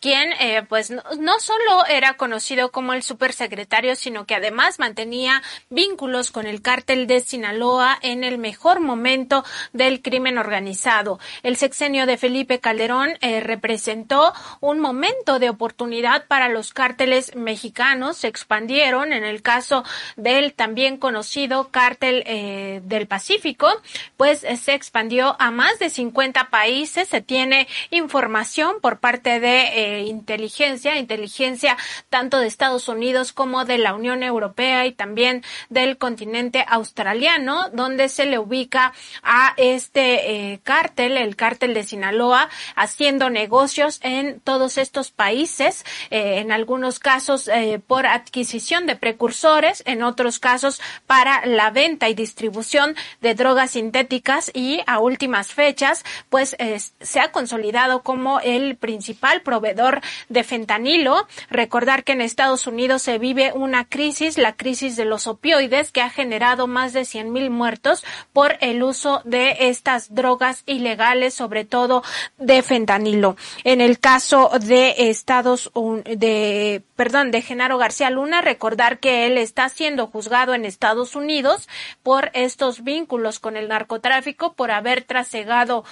quien eh, pues no, solo era conocido como el supersecretario, sino que además mantenía vínculos con el cártel de Sinaloa en el mejor momento del crimen organizado. El sexenio de Felipe Calderón eh, representó un momento de oportunidad para los cárteles mexicanos. Se expandieron en el caso del también conocido cártel eh, del Pacífico, pues se expandió a más de 50 países se tiene información por parte de eh, inteligencia, inteligencia tanto de Estados Unidos como de la Unión Europea y también del continente australiano, donde se le ubica a este eh, cártel, el cártel de Sinaloa, haciendo negocios en todos estos países, eh, en algunos casos por adquisición de precursores, en otros casos para la venta y distribución de drogas sintéticas y a últimas fechas, pues se ha consolidado como el principal proveedor de fentanilo. Recordar que en Estados Unidos se vive una crisis, la crisis de los opioides, que ha generado más de 100 mil muertos por el uso de estas drogas ilegales, sobre todo de fentanilo. En el caso de Estados de, perdón, de Genaro García Luna, recordar que él está siendo juzgado en Estados Unidos por estos vínculos con el narcotráfico, por haber trasegado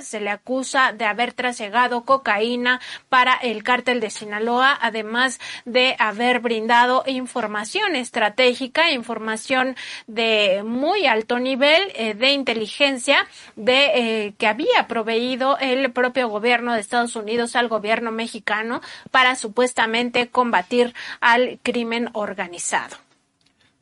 se le acusa de haber trasegado cocaína para el cártel de Sinaloa, además de haber brindado información estratégica, información de muy alto nivel eh, de inteligencia de eh, que había proveído el propio gobierno de Estados Unidos al gobierno mexicano para supuestamente combatir al crimen organizado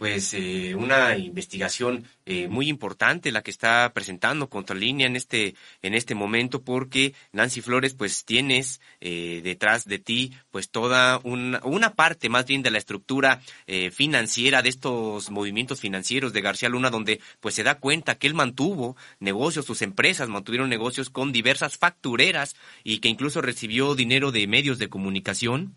pues eh, una investigación eh, muy importante la que está presentando Contralínea en este en este momento porque Nancy Flores pues tienes eh, detrás de ti pues toda una, una parte más bien de la estructura eh, financiera de estos movimientos financieros de García Luna donde pues se da cuenta que él mantuvo negocios sus empresas mantuvieron negocios con diversas factureras y que incluso recibió dinero de medios de comunicación.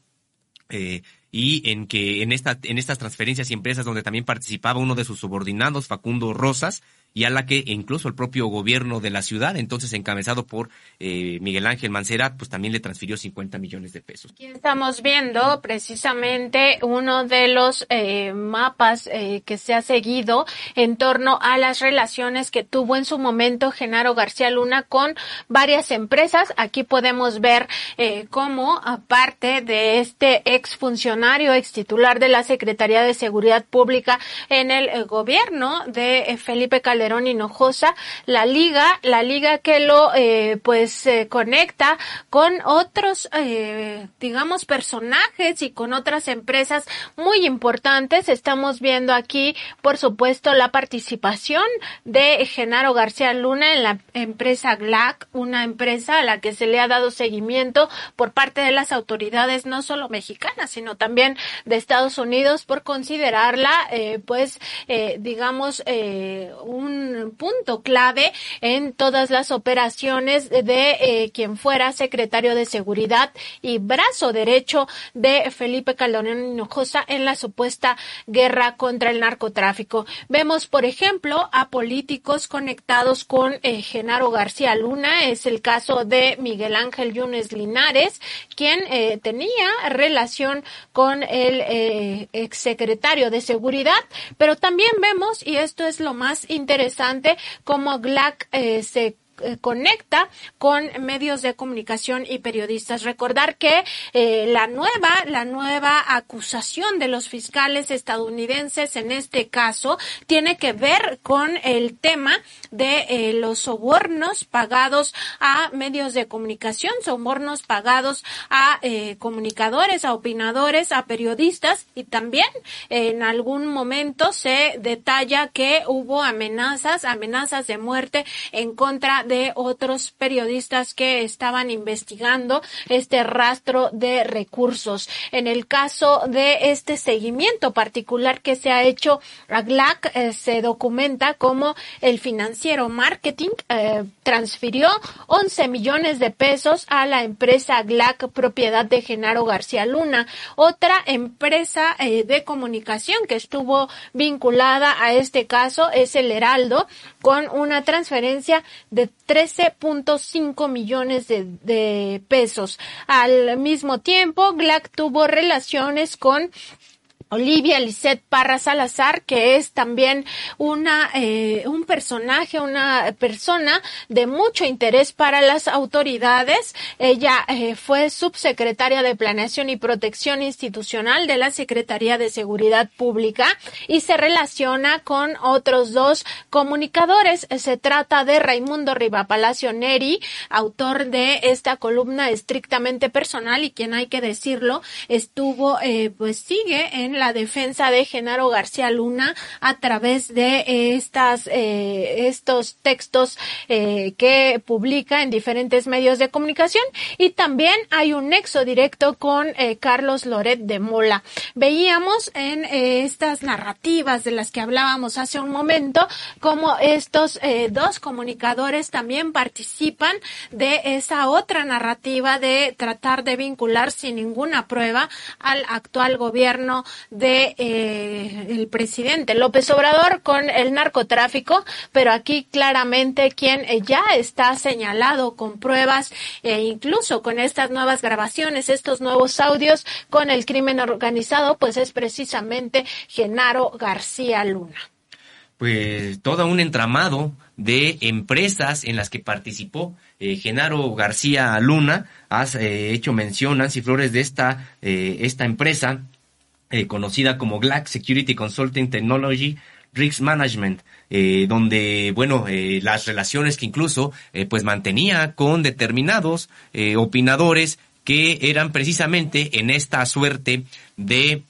Eh, y en que en esta en estas transferencias y empresas donde también participaba uno de sus subordinados Facundo Rosas y a la que incluso el propio gobierno de la ciudad, entonces encabezado por eh, Miguel Ángel Mancera, pues también le transfirió 50 millones de pesos. Aquí estamos viendo precisamente uno de los eh, mapas eh, que se ha seguido en torno a las relaciones que tuvo en su momento Genaro García Luna con varias empresas. Aquí podemos ver eh, cómo, aparte de este ex funcionario, ex titular de la Secretaría de Seguridad Pública en el eh, gobierno de eh, Felipe Calderón, Hinojosa, la liga, la liga que lo eh, pues eh, conecta con otros eh, digamos personajes y con otras empresas muy importantes. Estamos viendo aquí, por supuesto, la participación de Genaro García Luna en la empresa GLAC, una empresa a la que se le ha dado seguimiento por parte de las autoridades no solo mexicanas, sino también de Estados Unidos por considerarla eh, pues eh, digamos eh, un punto clave en todas las operaciones de eh, quien fuera secretario de seguridad y brazo derecho de Felipe Calderón Hinojosa en la supuesta guerra contra el narcotráfico. Vemos, por ejemplo, a políticos conectados con eh, Genaro García Luna, es el caso de Miguel Ángel Yunes Linares, quien eh, tenía relación con el exsecretario de seguridad, pero también vemos, y esto es lo más interesante, como GLAC eh, se eh, conecta con medios de comunicación y periodistas. Recordar que eh, la nueva, la nueva acusación de los fiscales estadounidenses en este caso tiene que ver con el tema de eh, los sobornos pagados a medios de comunicación, sobornos pagados a comunicadores, a opinadores, a periodistas y también en algún momento se detalla que hubo amenazas, amenazas de muerte en contra de otros periodistas que estaban investigando este rastro de recursos. En el caso de este seguimiento particular que se ha hecho a GLAC, eh, se documenta como el financiero marketing eh, transfirió 11 millones de pesos a la empresa GLAC propiedad de Genaro García Luna, otra empresa eh, de comunicación que estuvo vinculada a este caso es el Heraldo con una transferencia de 13.5 millones de, de, pesos. Al mismo tiempo, Glack tuvo relaciones con Olivia Lisette Parra Salazar, que es también una, eh, un personaje, una persona de mucho interés para las autoridades. Ella eh, fue subsecretaria de Planeación y Protección Institucional de la Secretaría de Seguridad Pública y se relaciona con otros dos comunicadores. Se trata de Raimundo Riva Palacio Neri, autor de esta columna estrictamente personal y quien hay que decirlo, estuvo, eh, pues sigue en la la defensa de Genaro García Luna a través de estas, eh, estos textos eh, que publica en diferentes medios de comunicación y también hay un nexo directo con eh, Carlos Loret de Mola. Veíamos en estas narrativas de las que hablábamos hace un momento como estos dos comunicadores también participan de esa otra narrativa de tratar de vincular sin ninguna prueba al actual gobierno de eh, el presidente López Obrador con el narcotráfico, pero aquí claramente quien eh, ya está señalado con pruebas e incluso con estas nuevas grabaciones, estos nuevos audios con el crimen organizado, pues es precisamente Genaro García Luna. Pues todo un entramado de empresas en las que participó eh, Genaro García Luna. Has hecho mención, Nancy Flores, de esta, esta empresa eh, conocida como GLAC Security Consulting Technology Risk Management, eh, donde, bueno, eh, las relaciones que incluso, pues mantenía con determinados opinadores que eran precisamente en esta suerte de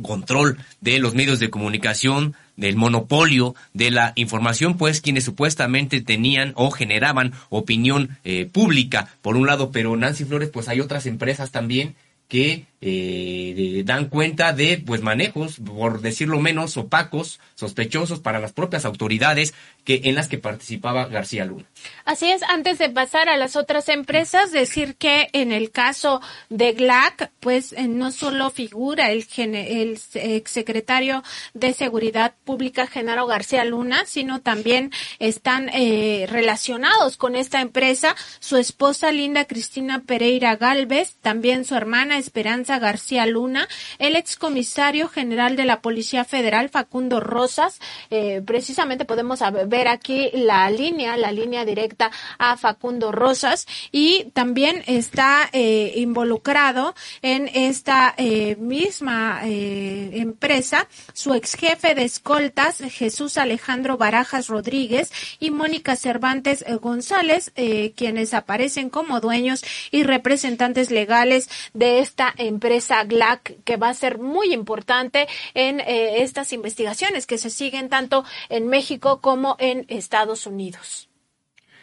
control de los medios de comunicación, del monopolio de la información, pues quienes supuestamente tenían o generaban opinión pública, por un lado, pero Nancy Flores, pues hay otras empresas también que eh, dan cuenta de pues manejos, por decirlo menos, opacos, sospechosos para las propias autoridades que en las que participaba García Luna. Así es, antes de pasar a las otras empresas, decir que en el caso de GLAC, pues eh, no solo figura el, el exsecretario de Seguridad Pública, Genaro García Luna, sino también están eh, relacionados con esta empresa su esposa Linda Cristina Pereira Galvez, también su hermana Esperanza García Luna, el excomisario general de la Policía Federal Facundo Rosas, eh, precisamente podemos ver aquí la línea, la línea directa a Facundo Rosas. Y también está eh, involucrado en esta eh, misma empresa su ex jefe de escoltas Jesús Alejandro Barajas Rodríguez y Mónica Cervantes González, quienes aparecen como dueños y representantes legales de esta empresa GLAC, que va a ser muy importante en eh, estas investigaciones que se siguen tanto en México como en Estados Unidos.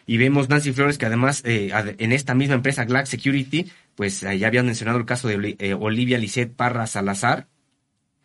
Y vemos, Nancy Flores, que además eh, en esta misma empresa GLAC Security, pues ya habían mencionado el caso de eh, Olivia Lisset Parra Salazar,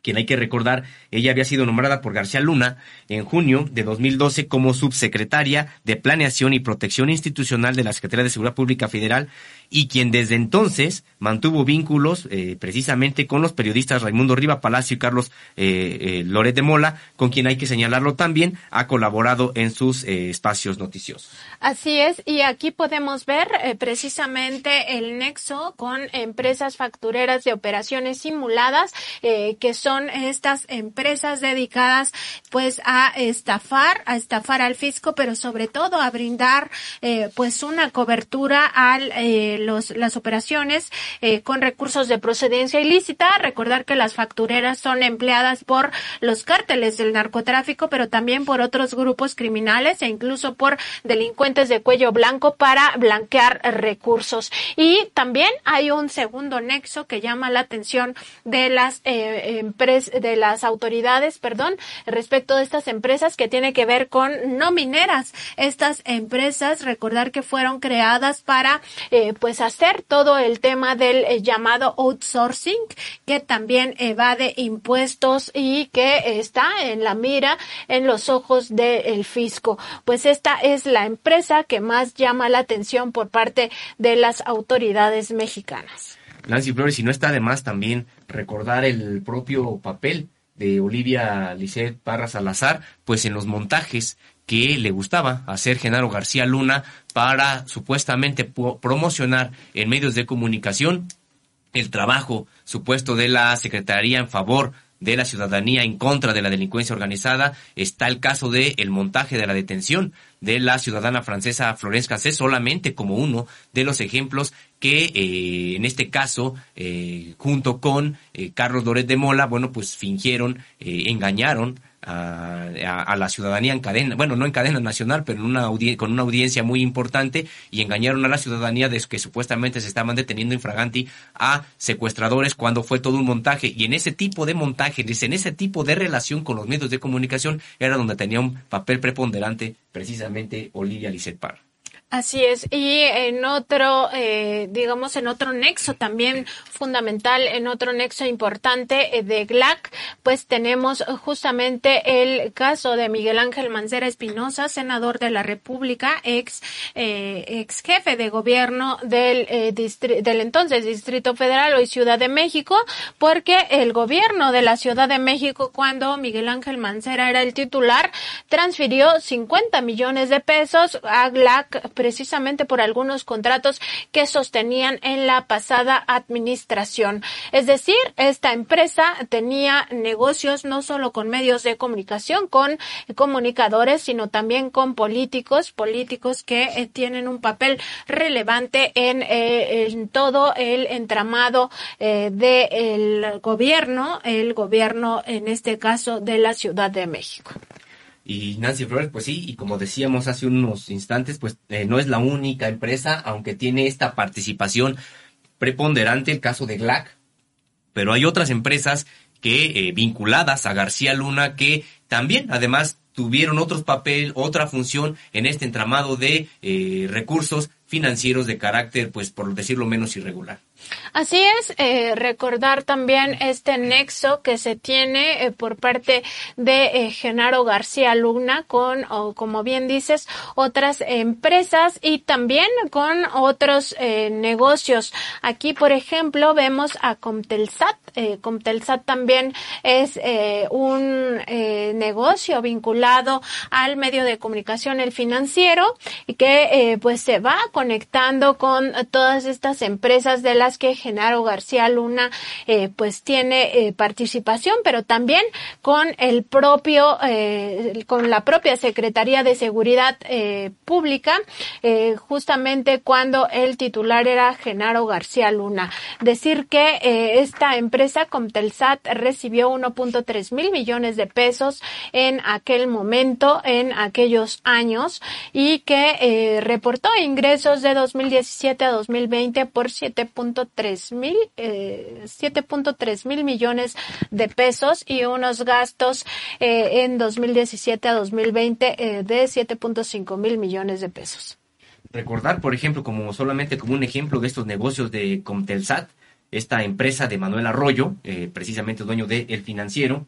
quien hay que recordar, ella había sido nombrada por García Luna en junio de 2012 como subsecretaria de Planeación y Protección Institucional de la Secretaría de Seguridad Pública Federal y quien desde entonces mantuvo vínculos eh, precisamente con los periodistas Raimundo Riva Palacio y Carlos eh, eh, Loret de Mola, con quien hay que señalarlo también, ha colaborado en sus espacios noticiosos. Así es, y aquí podemos ver precisamente el nexo con empresas factureras de operaciones simuladas, que son estas empresas dedicadas pues a estafar, a estafar al fisco, pero sobre todo a brindar eh, pues una cobertura a eh, los, las operaciones eh, con recursos de procedencia ilícita. Recordar que las factureras son empleadas por los cárteles del narcotráfico, pero también por otros grupos criminales e incluso por delincuentes de cuello blanco para blanquear recursos. Y también hay un segundo nexo que llama la atención de las eh, de las autoridades, perdón, respecto de estas empresas que tiene que ver con no mineras. Estas empresas, recordar que fueron creadas para, eh, pues, hacer todo el tema del eh, llamado outsourcing, que también evade impuestos y que está en la mira, en los ojos del fisco. Pues esta es la empresa que más llama la atención por parte de las autoridades mexicanas. Nancy Flores, y no está de más también recordar el propio papel de Olivia Lisset Parra Salazar, pues en los montajes que le gustaba hacer Genaro García Luna para supuestamente promocionar en medios de comunicación el trabajo supuesto de la Secretaría en favor de la ciudadanía en contra de la delincuencia organizada. Está el caso de el montaje de la detención de la ciudadana francesa Florence Cassé solamente como uno de los ejemplos que eh, en este caso eh, junto con eh, Carlos Doret de Mola bueno pues fingieron engañaron a, la ciudadanía en cadena, bueno, no en cadena nacional, pero en una con una audiencia muy importante y engañaron a la ciudadanía de que supuestamente se estaban deteniendo infraganti a secuestradores cuando fue todo un montaje. Y en ese tipo de montaje, en ese tipo de relación con los medios de comunicación, era donde tenía un papel preponderante precisamente Olivia Lisset Así es. Y en otro, eh, digamos, en otro nexo también fundamental, en otro nexo importante eh, de GLAC, pues tenemos justamente el caso de Miguel Ángel Mancera Espinosa, senador de la República, ex, eh, ex jefe de gobierno del, eh, del entonces Distrito Federal, hoy Ciudad de México, porque el gobierno de la Ciudad de México, cuando Miguel Ángel Mancera era el titular, transfirió 50 millones de pesos a GLAC precisamente por algunos contratos que sostenían en la pasada administración. Es decir, esta empresa tenía negocios no solo con medios de comunicación, con comunicadores, sino también con políticos, políticos que eh, tienen un papel relevante en, eh, todo el entramado eh, del gobierno, el gobierno en este caso de la Ciudad de México. Y Nancy Flores, pues sí, y como decíamos hace unos instantes, pues eh, no es la única empresa, aunque tiene esta participación preponderante, el caso de GLAC, pero hay otras empresas que eh, vinculadas a García Luna que también, además, tuvieron otros papel, otra función en este entramado de eh, recursos financieros de carácter, pues por decirlo menos irregular. Así es, eh, recordar también este nexo que se tiene eh, por parte de eh, Genaro García Luna con, o, como bien dices, otras empresas y también con otros negocios. Aquí, por ejemplo, vemos a Comtelsat. Comtelsat también es un negocio vinculado al medio de comunicación, el financiero, y que pues se va conectando con todas estas empresas de que Genaro García Luna eh, pues tiene eh, participación, pero también con el propio, eh, con la propia Secretaría de Seguridad Pública, justamente cuando el titular era Genaro García Luna. Decir que esta empresa Comtelsat recibió 1.3 mil millones de pesos en aquel momento, en aquellos años, y que reportó ingresos de 2017 a 2020 por 7.3 mil, eh, 7.3 mil millones de pesos y unos gastos eh, en 2017 a 2020 eh, de 7.5 mil millones de pesos. Recordar, por ejemplo, como solamente como un ejemplo de estos negocios de Comtelsat, esta empresa de Manuel Arroyo, eh, precisamente dueño de El Financiero,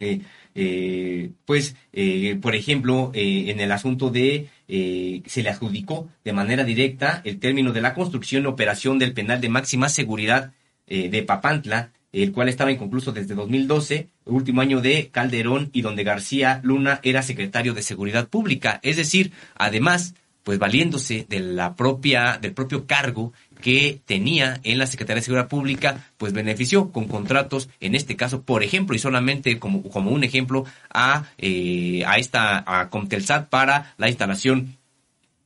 eh, eh, pues, eh, por ejemplo, eh, en el asunto de, se le adjudicó de manera directa el término de la construcción y operación del penal de máxima seguridad de Papantla, el cual estaba inconcluso desde 2012, último año de Calderón y donde García Luna era secretario de Seguridad Pública. Es decir, además pues valiéndose de la propia, del propio cargo que tenía en la Secretaría de Seguridad Pública, pues benefició con contratos, en este caso, por ejemplo, y solamente como, como un ejemplo, a, eh, a esta, a Comtelsat para la instalación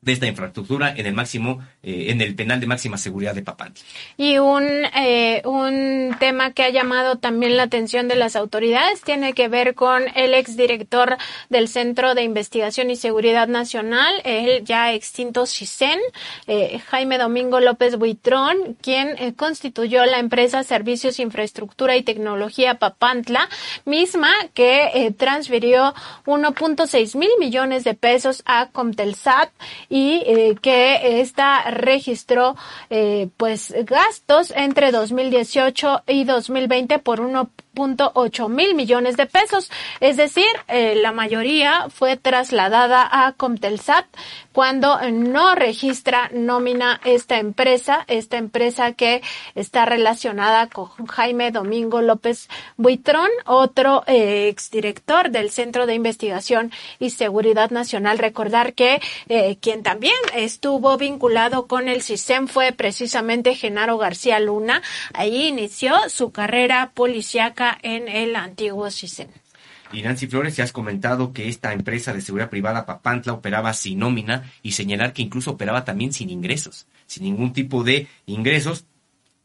de esta infraestructura en el máximo, eh, en el penal de máxima seguridad de Papantla. Y un, eh, un tema que ha llamado también la atención de las autoridades tiene que ver con el exdirector del Centro de Investigación y Seguridad Nacional, el ya extinto CISEN, eh, Jaime Domingo López Buitrón, quien constituyó la empresa Servicios, Infraestructura y Tecnología Papantla, misma que transfirió 1.6 mil millones de pesos a Comtelsat y que esta registró eh, pues gastos entre 2018 y 2020 por 1.8 mil millones de pesos, es decir, eh, la mayoría fue trasladada a Comtelsat cuando no registra nómina esta empresa, esta empresa que está relacionada con Jaime Domingo López Buitrón, otro eh, exdirector del Centro de Investigación y Seguridad Nacional. Recordar que eh, quien también estuvo vinculado con el CISEM fue precisamente Genaro García Luna. Ahí inició su carrera en el antiguo CISEM. Y Nancy Flores, ya has comentado que esta empresa de seguridad privada Papantla operaba sin nómina y señalar que incluso operaba también sin ingresos, sin ningún tipo de ingresos.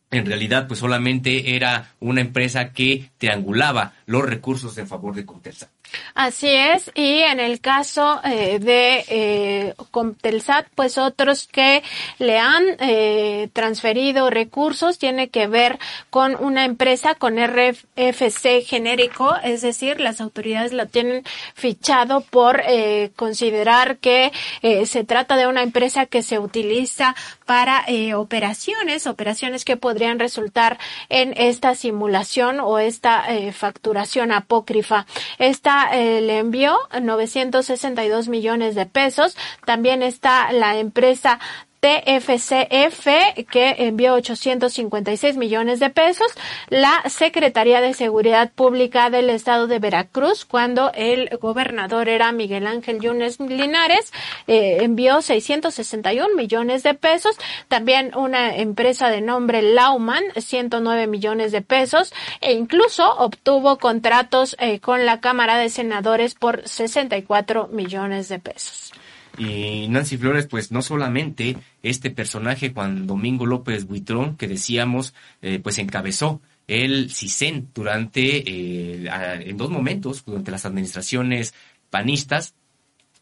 En realidad, pues solamente era una empresa que triangulaba los recursos en favor de Comtelsat. Así es, y en el caso eh, de eh, Comtelsat, pues otros que le han eh, transferido recursos tiene que ver con una empresa con RFC genérico, es decir, las autoridades la tienen fichado por eh, considerar que eh, se trata de una empresa que se utiliza para eh, operaciones, operaciones que podrían resultar en esta simulación o esta eh, facturación apócrifa. Esta eh, le envió 962 millones de pesos. También está la empresa TFCF que envió 856 millones de pesos, la Secretaría de Seguridad Pública del Estado de Veracruz, cuando el gobernador era Miguel Ángel Yunes Linares, eh, envió 661 millones de pesos, también una empresa de nombre Lauman, 109 millones de pesos, e incluso obtuvo contratos eh, con la Cámara de Senadores por 64 millones de pesos. Y Nancy Flores, pues no solamente este personaje, Juan Domingo López Buitrón, que decíamos, eh, pues encabezó el CISEN durante, eh, en dos momentos, durante las administraciones panistas,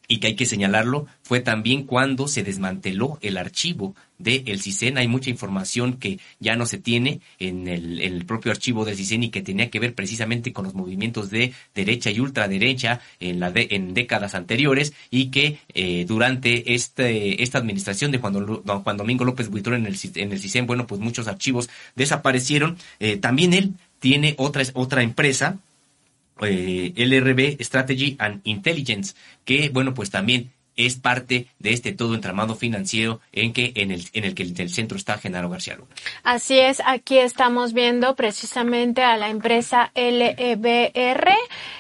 y que hay que señalarlo, fue también cuando se desmanteló el archivo del CISEN. Hay mucha información que ya no se tiene en el, el propio archivo del CISEN y que tenía que ver precisamente con los movimientos de derecha y ultraderecha en, la de- en décadas anteriores y que eh, durante este, esta administración de Juan, Juan Domingo López Buitrón en el, en el CISEN, bueno, pues muchos archivos desaparecieron. Eh, también él tiene otra, otra empresa eh, LRB Strategy and Intelligence, que bueno, pues también es parte de este todo entramado financiero en que en el en el que el, centro está Genaro García Luna. Así es, aquí estamos viendo precisamente a la empresa LEBR,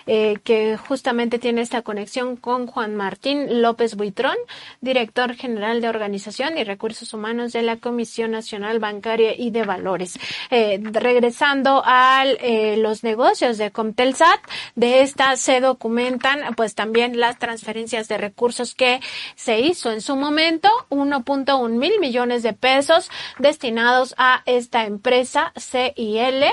eh, que justamente tiene esta conexión con Juan Martín López Buitrón, director general de Organización y Recursos Humanos de la Comisión Nacional Bancaria y de Valores. Eh, regresando a eh, los negocios de Comtelsat, de esta se documentan pues también las transferencias de recursos que se hizo en su momento, 1.1 mil millones de pesos destinados a esta empresa CIL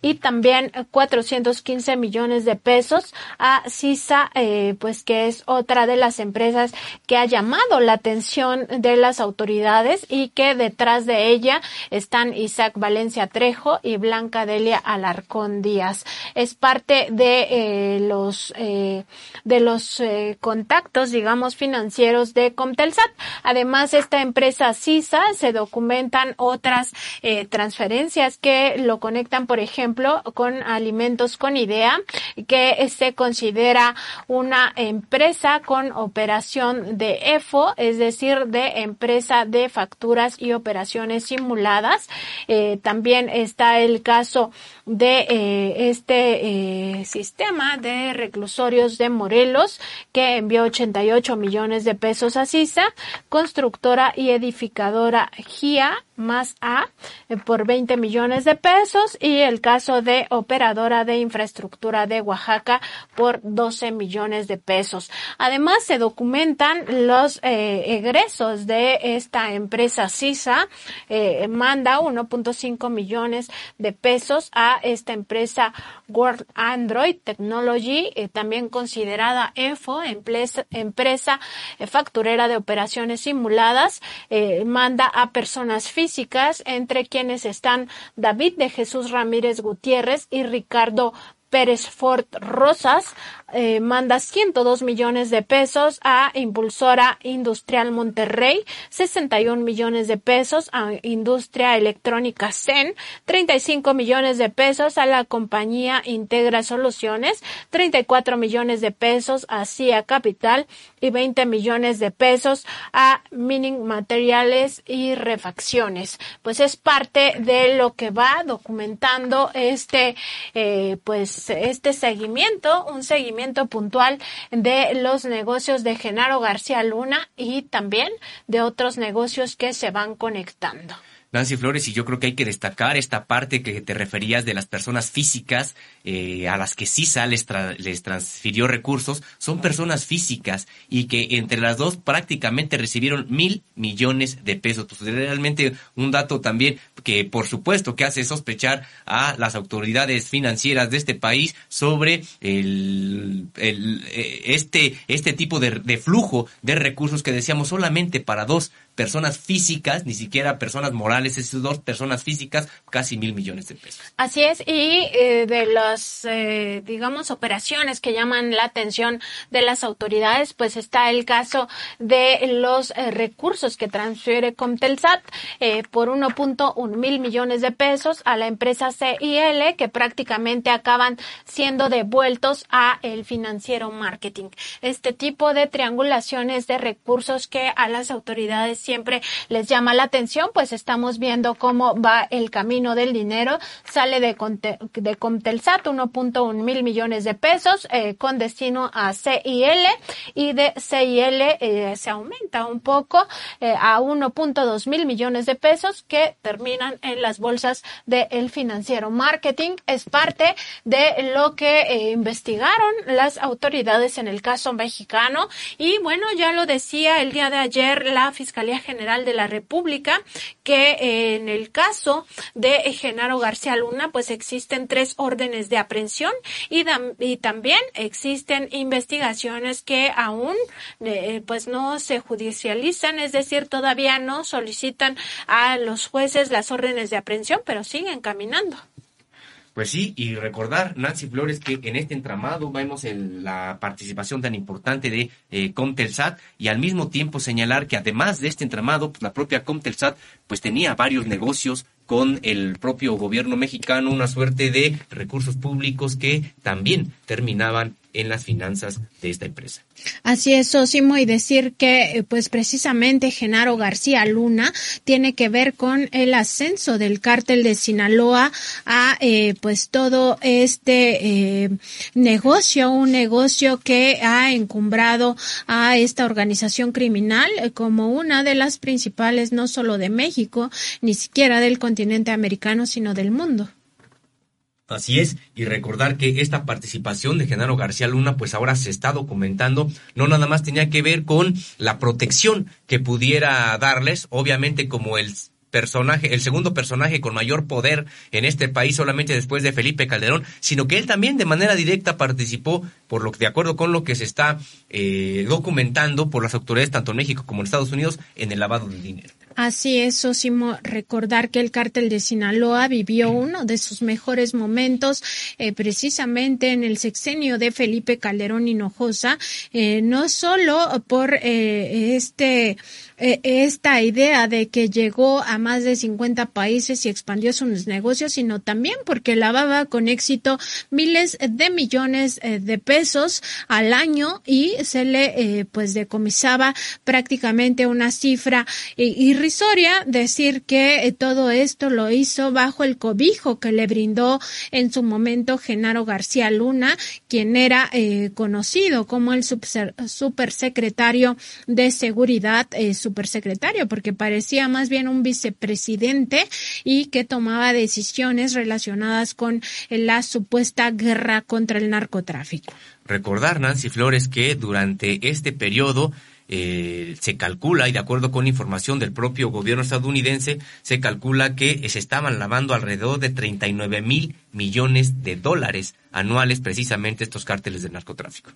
y también 415 millones de pesos a CISA, eh, pues que es otra de las empresas que ha llamado la atención de las autoridades y que detrás de ella están Isaac Valencia Trejo y Blanca Delia Alarcón Díaz. Es parte de eh, los eh, de los contactos, digamos, financieros de Comtelsat. Además, esta empresa CISA se documentan otras eh, transferencias que lo conectan, por ejemplo, con alimentos con idea, que se considera una empresa con operación de EFO, es decir, de empresa de facturas y operaciones simuladas. Eh, también está el caso de eh, este eh, sistema de reclusorios de Morelos que envió 88 millones de pesos a CISA, constructora y edificadora GIA más A eh, por 20 millones de pesos y el caso de operadora de infraestructura de Oaxaca por 12 millones de pesos. Además se documentan los egresos de esta empresa CISA, manda 1.5 millones de pesos a esta empresa World Android Technology, eh, también considerada EFO, empresa, empresa eh, facturera de operaciones simuladas, eh, manda a personas físicas, entre quienes están David de Jesús Ramírez Gutiérrez y Ricardo Pérez Ford Rosas eh, manda 102 millones de pesos a Impulsora Industrial Monterrey, 61 millones de pesos a Industria Electrónica CEN, 35 millones de pesos a la compañía Integra Soluciones, 34 millones de pesos a CIA Capital y 20 millones de pesos a Mining Materiales y Refacciones. Pues es parte de lo que va documentando este, eh, pues este seguimiento, un seguimiento puntual de los negocios de Genaro García Luna y también de otros negocios que se van conectando. Nancy Flores, y yo creo que hay que destacar esta parte que te referías de las personas físicas eh, a las que CISA les, les transfirió recursos, son personas físicas y que entre las dos prácticamente recibieron mil millones de pesos. Pues realmente un dato también que por supuesto que hace sospechar a las autoridades financieras de este país sobre el, eh, este, este tipo de, de flujo de recursos que decíamos solamente para dos personas físicas, ni siquiera personas morales, esas dos personas físicas, casi mil millones de pesos. Así es, y eh, de las, eh, digamos, operaciones que llaman la atención de las autoridades, pues está el caso de los eh, recursos que transfiere Comtelsat por 1.1 mil millones de pesos a la empresa CIL, que prácticamente acaban siendo devueltos a el financiero marketing. Este tipo de triangulaciones de recursos que a las autoridades siempre les llama la atención, pues estamos viendo cómo va el camino del dinero. Sale de, de Comtelsat 1.1 mil millones de pesos eh, con destino a CIL y de CIL eh, se aumenta un poco eh, a 1.2 mil millones de pesos que terminan en las bolsas del financiero marketing. Es parte de lo que investigaron las autoridades en el caso mexicano y bueno, ya lo decía el día de ayer la Fiscalía General de la República que eh, en el caso de Genaro García Luna pues existen tres órdenes de aprehensión y, también existen investigaciones que aún eh, pues no se judicializan, es decir, todavía no solicitan a los jueces las órdenes de aprehensión, pero siguen caminando. Pues sí, y recordar, Nancy Flores, que en este entramado vemos la participación tan importante de eh, Comtelsat y al mismo tiempo señalar que además de este entramado, pues la propia Comtelsat pues tenía varios negocios con el propio gobierno mexicano, una suerte de recursos públicos que también terminaban en las finanzas de esta empresa. Así es, Sosimo, y decir que eh, pues precisamente Genaro García Luna tiene que ver con el ascenso del cártel de Sinaloa a eh, pues todo este eh, negocio, un negocio que ha encumbrado a esta organización criminal como una de las principales no solo de México, ni siquiera del continente americano, sino del mundo. Así es, y recordar que esta participación de Genaro García Luna, pues ahora se está documentando, no nada más tenía que ver con la protección que pudiera darles, obviamente como el personaje, el segundo personaje con mayor poder en este país solamente después de Felipe Calderón, sino que él también de manera directa participó por lo que de acuerdo con lo que se está eh, documentando por las autoridades tanto en México como en Estados Unidos en el lavado de dinero. Así es, Sosimo, recordar que el cártel de Sinaloa vivió uno de sus mejores momentos eh, precisamente en el sexenio de Felipe Calderón Hinojosa, eh, no solo por eh, este esta idea de que llegó a más de 50 países y expandió sus negocios, sino también porque lavaba con éxito miles de millones eh, de pesos al año y se le eh, pues decomisaba prácticamente una cifra irrisoria. Decir que todo esto lo hizo bajo el cobijo que le brindó en su momento Genaro García Luna, quien era conocido como el supersecretario de Seguridad supersecretario, porque parecía más bien un vicepresidente y que tomaba decisiones relacionadas con la supuesta guerra contra el narcotráfico. Recordar, Nancy Flores, que durante este periodo eh, se calcula, y de acuerdo con información del propio gobierno estadounidense, se calcula que se estaban lavando alrededor de 39 mil millones de dólares anuales precisamente estos cárteles de narcotráfico.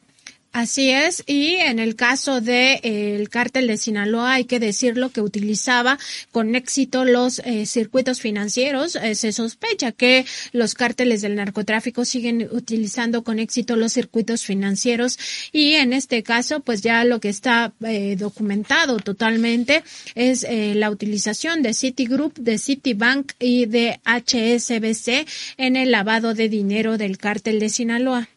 Así es, y en el caso de eh, el cártel de Sinaloa hay que decirlo que utilizaba con éxito los eh, circuitos financieros. Eh, se sospecha que los cárteles del narcotráfico siguen utilizando con éxito los circuitos financieros y en este caso pues ya lo que está documentado totalmente es la utilización de Citigroup, de Citibank y de HSBC en el lavado de dinero del cártel de Sinaloa.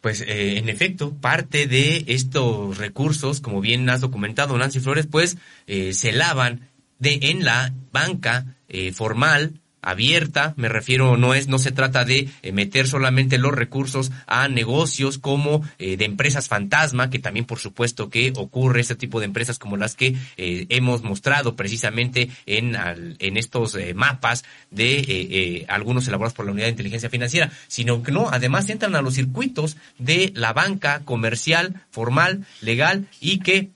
Pues eh, en efecto, parte de estos recursos, como bien has documentado Nancy Flores, pues eh, se lavan de, en la banca eh, formal abierta, me refiero, no es, no se trata de eh, meter solamente los recursos a negocios como eh, de empresas fantasma, que también por supuesto que ocurre ese tipo de empresas como las que eh, hemos mostrado precisamente en, en estos mapas de algunos elaborados por la Unidad de Inteligencia Financiera, sino que no, además entran a los circuitos de la banca comercial, formal, legal y que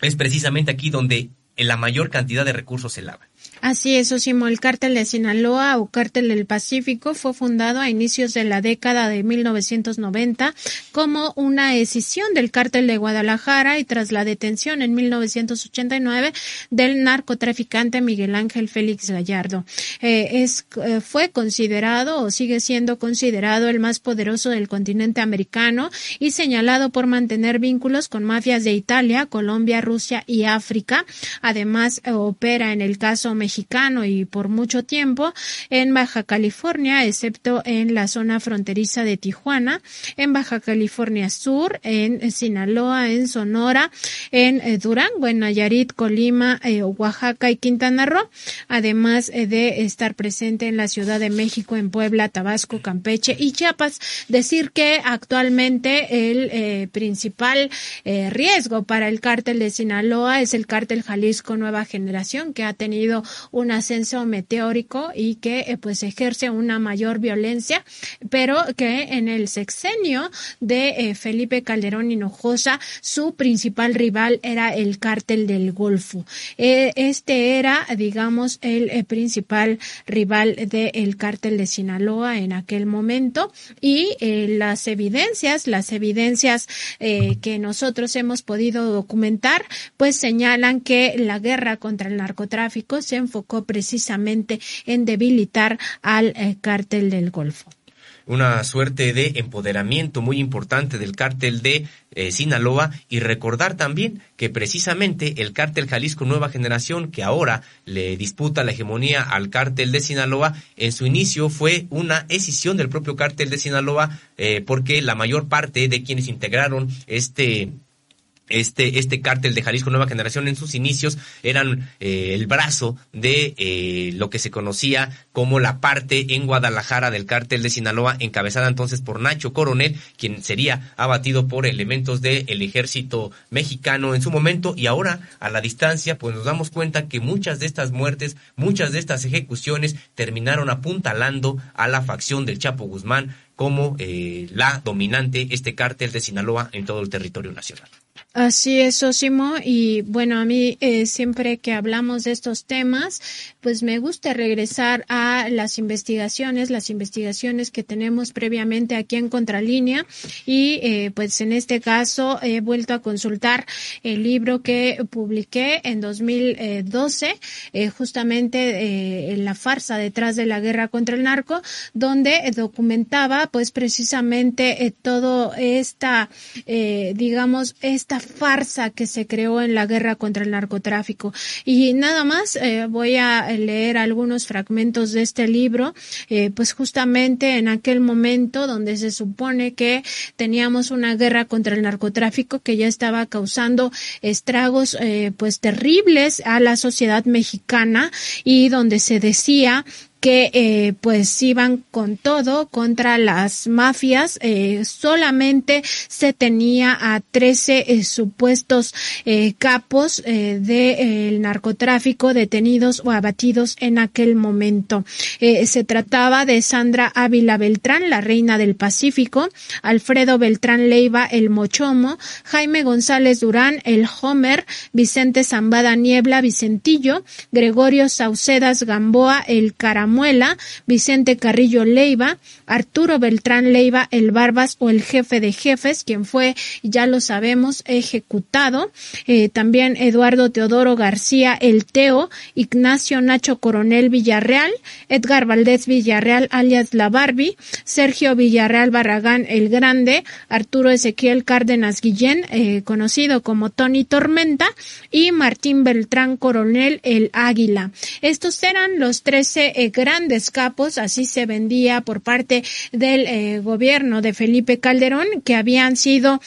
es precisamente aquí donde la mayor cantidad de recursos se lavan. Así es, Osimo. El cártel de Sinaloa o cártel del Pacífico fue fundado a inicios de la década de 1990 como una escisión del cártel de Guadalajara y tras la detención en 1989 del narcotraficante Miguel Ángel Félix Gallardo. Eh, es, eh, fue considerado o sigue siendo considerado el más poderoso del continente americano y señalado por mantener vínculos con mafias de Italia, Colombia, Rusia y África. Además, eh, opera en el caso mexicano y por mucho tiempo en Baja California, excepto en la zona fronteriza de Tijuana, en Baja California Sur, en Sinaloa, en Sonora, en eh, Durango, en Nayarit, Colima, eh, Oaxaca y Quintana Roo, además eh, de estar presente en la Ciudad de México, en Puebla, Tabasco, Campeche y Chiapas. Decir que actualmente el principal riesgo para el cártel de Sinaloa es el cártel Jalisco Nueva Generación, que ha tenido un ascenso meteórico y que eh, pues ejerce una mayor violencia, pero que en el sexenio de eh, Felipe Calderón Hinojosa, su principal rival era el cártel del Golfo. Eh, este era, digamos, el principal rival del cártel de Sinaloa en aquel momento y las evidencias, las evidencias que nosotros hemos podido documentar, pues señalan que la guerra contra el narcotráfico se enfocó precisamente en debilitar al eh, cártel del Golfo. Una suerte de empoderamiento muy importante del cártel de eh, Sinaloa y recordar también que precisamente el cártel Jalisco Nueva Generación que ahora le disputa la hegemonía al cártel de Sinaloa en su inicio fue una escisión del propio cártel de Sinaloa eh, porque la mayor parte de quienes integraron este este, este cártel de Jalisco Nueva Generación en sus inicios eran eh, el brazo de eh, lo que se conocía como la parte en Guadalajara del cártel de Sinaloa, encabezada entonces por Nacho Coronel, quien sería abatido por elementos del ejército mexicano en su momento y ahora a la distancia pues nos damos cuenta que muchas de estas muertes, muchas de estas ejecuciones terminaron apuntalando a la facción del Chapo Guzmán como eh, la dominante, este cártel de Sinaloa en todo el territorio nacional. Así es, Osimo. Y bueno, a mí eh, siempre que hablamos de estos temas, pues me gusta regresar a las investigaciones, las investigaciones que tenemos previamente aquí en Contralínea. Y eh, pues en este caso he vuelto a consultar el libro que publiqué en 2012, eh, justamente La farsa detrás de la guerra contra el narco, donde documentaba pues precisamente todo esta, digamos, esta farsa que se creó en la guerra contra el narcotráfico. Y nada más eh, voy a leer algunos fragmentos de este libro, eh, pues justamente en aquel momento donde se supone que teníamos una guerra contra el narcotráfico que ya estaba causando estragos eh, pues terribles a la sociedad mexicana y donde se decía que eh, pues iban con todo contra las mafias. Eh, solamente se tenía a 13 eh, supuestos eh, capos del narcotráfico detenidos o abatidos en aquel momento. Se trataba de Sandra Ávila Beltrán, la reina del Pacífico, Alfredo Beltrán Leiva, el Mochomo, Jaime González Durán, el Homer, Vicente Zambada Niebla, Vicentillo, Gregorio Saucedas Gamboa, el Caram Muela, Vicente Carrillo Leiva, Arturo Beltrán Leiva, el Barbas o el jefe de jefes, quien fue, ya lo sabemos, ejecutado. Eh, también Eduardo Teodoro García, el Teo, Ignacio Nacho Coronel Villarreal, Edgar Valdés Villarreal, alias La Barbie, Sergio Villarreal Barragán, el Grande, Arturo Ezequiel Cárdenas Guillén, eh, conocido como Tony Tormenta, y Martín Beltrán Coronel, el Águila. Estos eran los trece eh, grandes capos, así se vendía por parte del eh, gobierno de Felipe Calderón, que habían sido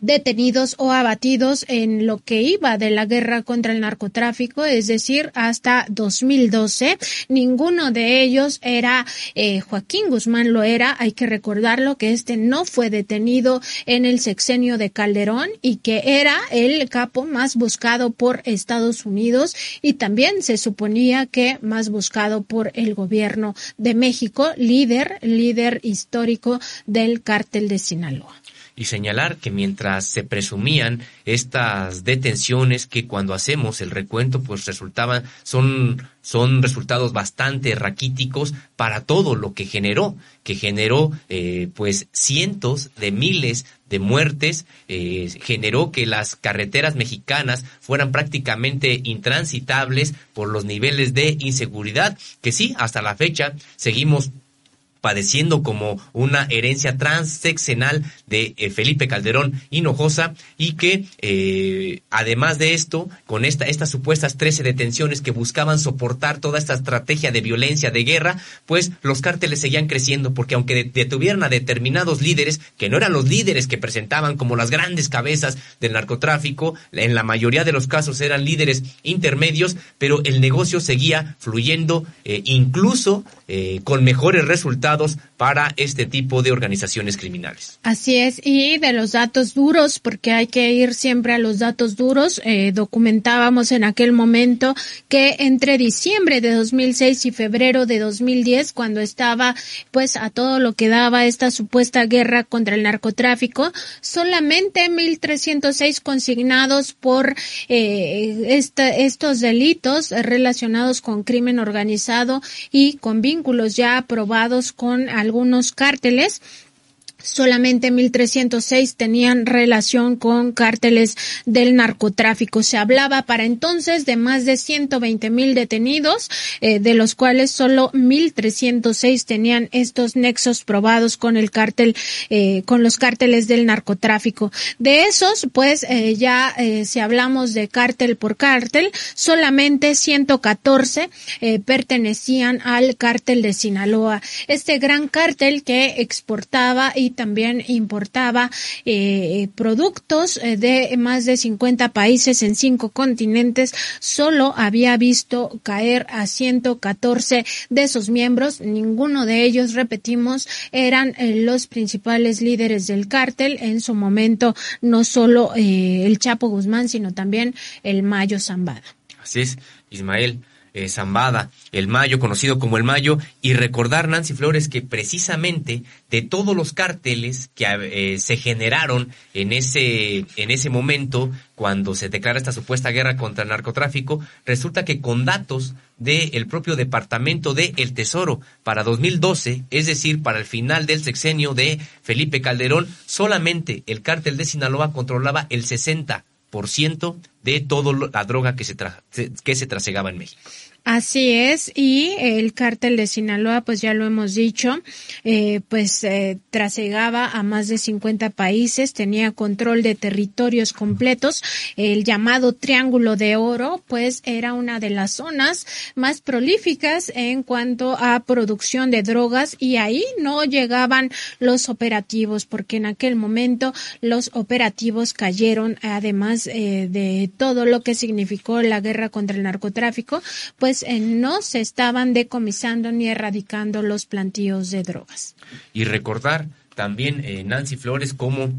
detenidos o abatidos en lo que iba de la guerra contra el narcotráfico, es decir, hasta 2012. Ninguno de ellos era eh, Joaquín Guzmán lo era, hay que recordarlo que este no fue detenido en el sexenio de Calderón y que era el capo más buscado por Estados Unidos y también se suponía que más buscado por el gobierno de México, líder, líder histórico del cártel de Sinaloa y señalar que mientras se presumían estas detenciones que cuando hacemos el recuento pues resultaban son son resultados bastante raquíticos para todo lo que generó que generó eh, pues cientos de miles de muertes eh, generó que las carreteras mexicanas fueran prácticamente intransitables por los niveles de inseguridad que sí hasta la fecha seguimos padeciendo como una herencia transseccional de eh, Felipe Calderón Hinojosa y que eh, además de esto, con esta, estas supuestas 13 detenciones que buscaban soportar toda esta estrategia de violencia, de guerra, pues los cárteles seguían creciendo porque aunque detuvieran a determinados líderes, que no eran los líderes que presentaban como las grandes cabezas del narcotráfico, en la mayoría de los casos eran líderes intermedios, pero el negocio seguía fluyendo eh, incluso con mejores resultados para este tipo de organizaciones criminales. Así es, y de los datos duros, porque hay que ir siempre a los datos duros, eh, documentábamos en aquel momento que entre diciembre de 2006 y febrero de 2010, cuando estaba pues a todo lo que daba esta supuesta guerra contra el narcotráfico, solamente 1.306 consignados por eh, estos delitos relacionados con crimen organizado y con vínculos ya aprobados con algunos cárteles solamente 1.306 tenían relación con cárteles del narcotráfico. Se hablaba para entonces de más de 120 mil detenidos, eh, de los cuales solo 1.306 tenían estos nexos probados con el cártel, eh, con los cárteles del narcotráfico. De esos, pues eh, ya eh, si hablamos de cártel por cártel, solamente 114 eh, pertenecían al cártel de Sinaloa. Este gran cártel que exportaba y también importaba eh, productos eh, de más de 50 países en cinco continentes. Solo había visto caer a 114 de sus miembros. Ninguno de ellos, repetimos, eran eh, los principales líderes del cártel. En su momento, no solo eh, el Chapo Guzmán, sino también el Mayo Zambada. Así es, Ismael. Eh, Zambada, el Mayo, conocido como el Mayo, y recordar, Nancy Flores, que precisamente de todos los cárteles que eh, se generaron en ese, en ese momento, cuando se declara esta supuesta guerra contra el narcotráfico, resulta que con datos del propio Departamento de El Tesoro para 2012, es decir, para el final del sexenio de Felipe Calderón, solamente el cártel de Sinaloa controlaba el 60% de toda la droga que se, que se trasegaba en México. Así es, y el cártel de Sinaloa, pues ya lo hemos dicho, eh, pues eh, trasegaba a más de 50 países, tenía control de territorios completos. El llamado Triángulo de Oro, pues era una de las zonas más prolíficas en cuanto a producción de drogas y ahí no llegaban los operativos, porque en aquel momento los operativos cayeron, además eh, de todo lo que significó la guerra contra el narcotráfico, pues pues, eh, no se estaban decomisando ni erradicando los plantíos de drogas. Y recordar también, eh, Nancy Flores, cómo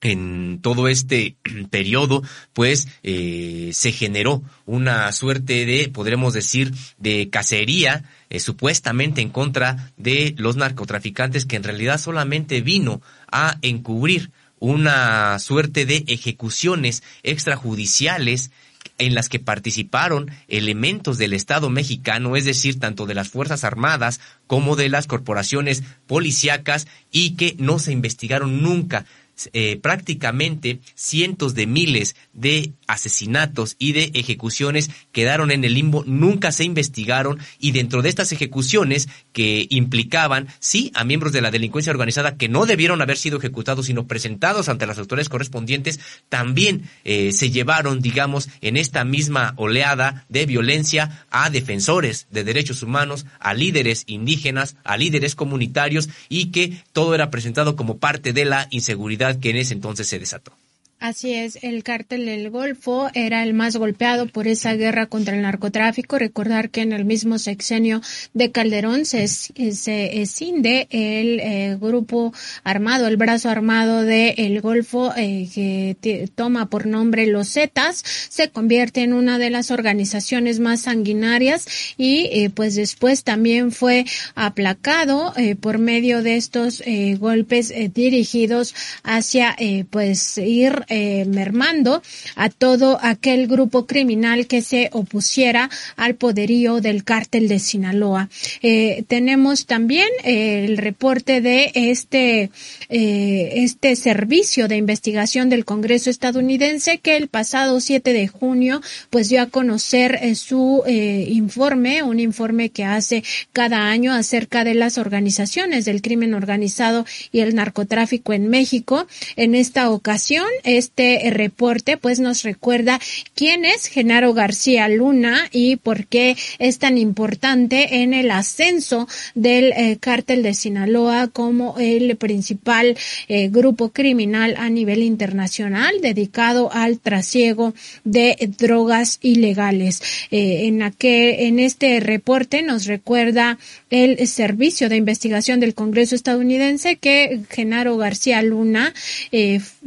en todo este periodo, pues eh, se generó una suerte de, podremos decir, de cacería supuestamente en contra de los narcotraficantes, que en realidad solamente vino a encubrir una suerte de ejecuciones extrajudiciales en las que participaron elementos del Estado mexicano, es decir, tanto de las Fuerzas Armadas como de las corporaciones policíacas y que no se investigaron nunca. Eh, prácticamente cientos de miles de asesinatos y de ejecuciones quedaron en el limbo, nunca se investigaron y dentro de estas ejecuciones que implicaban, sí, a miembros de la delincuencia organizada que no debieron haber sido ejecutados, sino presentados ante las autoridades correspondientes, también eh, se llevaron, digamos, en esta misma oleada de violencia a defensores de derechos humanos, a líderes indígenas, a líderes comunitarios y que todo era presentado como parte de la inseguridad que en ese entonces se desató. Así es, el cártel del Golfo era el más golpeado por esa guerra contra el narcotráfico. Recordar que en el mismo sexenio de Calderón se, se escinde el eh, grupo armado, el brazo armado del el Golfo eh, que toma por nombre los Zetas, se convierte en una de las organizaciones más sanguinarias y eh, pues después también fue aplacado por medio de estos golpes dirigidos hacia pues ir eh, mermando a todo aquel grupo criminal que se opusiera al poderío del cártel de Sinaloa. Eh, tenemos también eh, el reporte de este, este servicio de investigación del Congreso estadounidense que el pasado 7 de junio pues dio a conocer su informe, un informe que hace cada año acerca de las organizaciones del crimen organizado y el narcotráfico en México. En esta ocasión, este reporte pues nos recuerda quién es Genaro García Luna y por qué es tan importante en el ascenso del eh, cártel de Sinaloa como el principal eh, grupo criminal a nivel internacional dedicado al trasiego de drogas ilegales. Eh, en, aquel, en este reporte nos recuerda el Servicio de Investigación del Congreso estadounidense que Genaro García Luna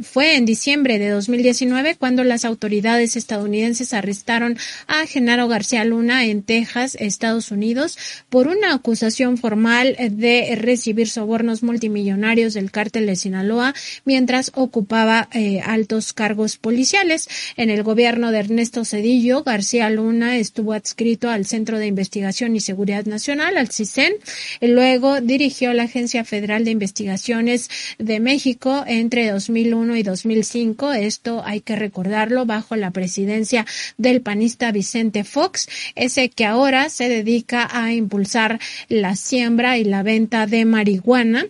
fue en diciembre de 2019 cuando las autoridades estadounidenses arrestaron a Genaro García Luna en Texas, Estados Unidos, por una acusación formal de recibir sobornos multimillonarios del cártel de Sinaloa mientras ocupaba eh, altos cargos policiales. En el gobierno de Ernesto Cedillo, García Luna estuvo adscrito al Centro de Investigación y Seguridad Nacional, al CISEN. Luego dirigió la Agencia Federal de Investigaciones de México entre 2001 y 2005 esto hay que recordarlo bajo la presidencia del panista Vicente Fox, ese que ahora se dedica a impulsar la siembra y la venta de marihuana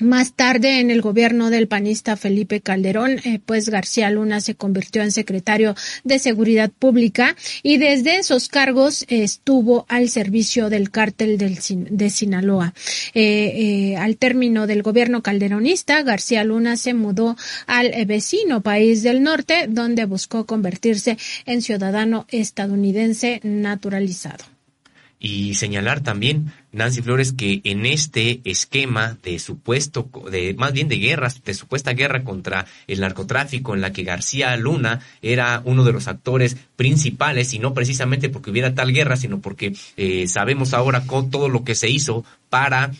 más tarde, en el gobierno del panista Felipe Calderón, eh, pues García Luna se convirtió en secretario de Seguridad Pública y desde esos cargos estuvo al servicio del cártel del, de Sinaloa. Eh, eh, al término del gobierno calderonista, García Luna se mudó al vecino país del norte, donde buscó convertirse en ciudadano estadounidense naturalizado. Y señalar también, Nancy Flores, que en este esquema de supuesto, de más bien de guerras, de supuesta guerra contra el narcotráfico, en la que García Luna era uno de los actores principales, y no precisamente porque hubiera tal guerra, sino porque eh, sabemos ahora con todo lo que se hizo para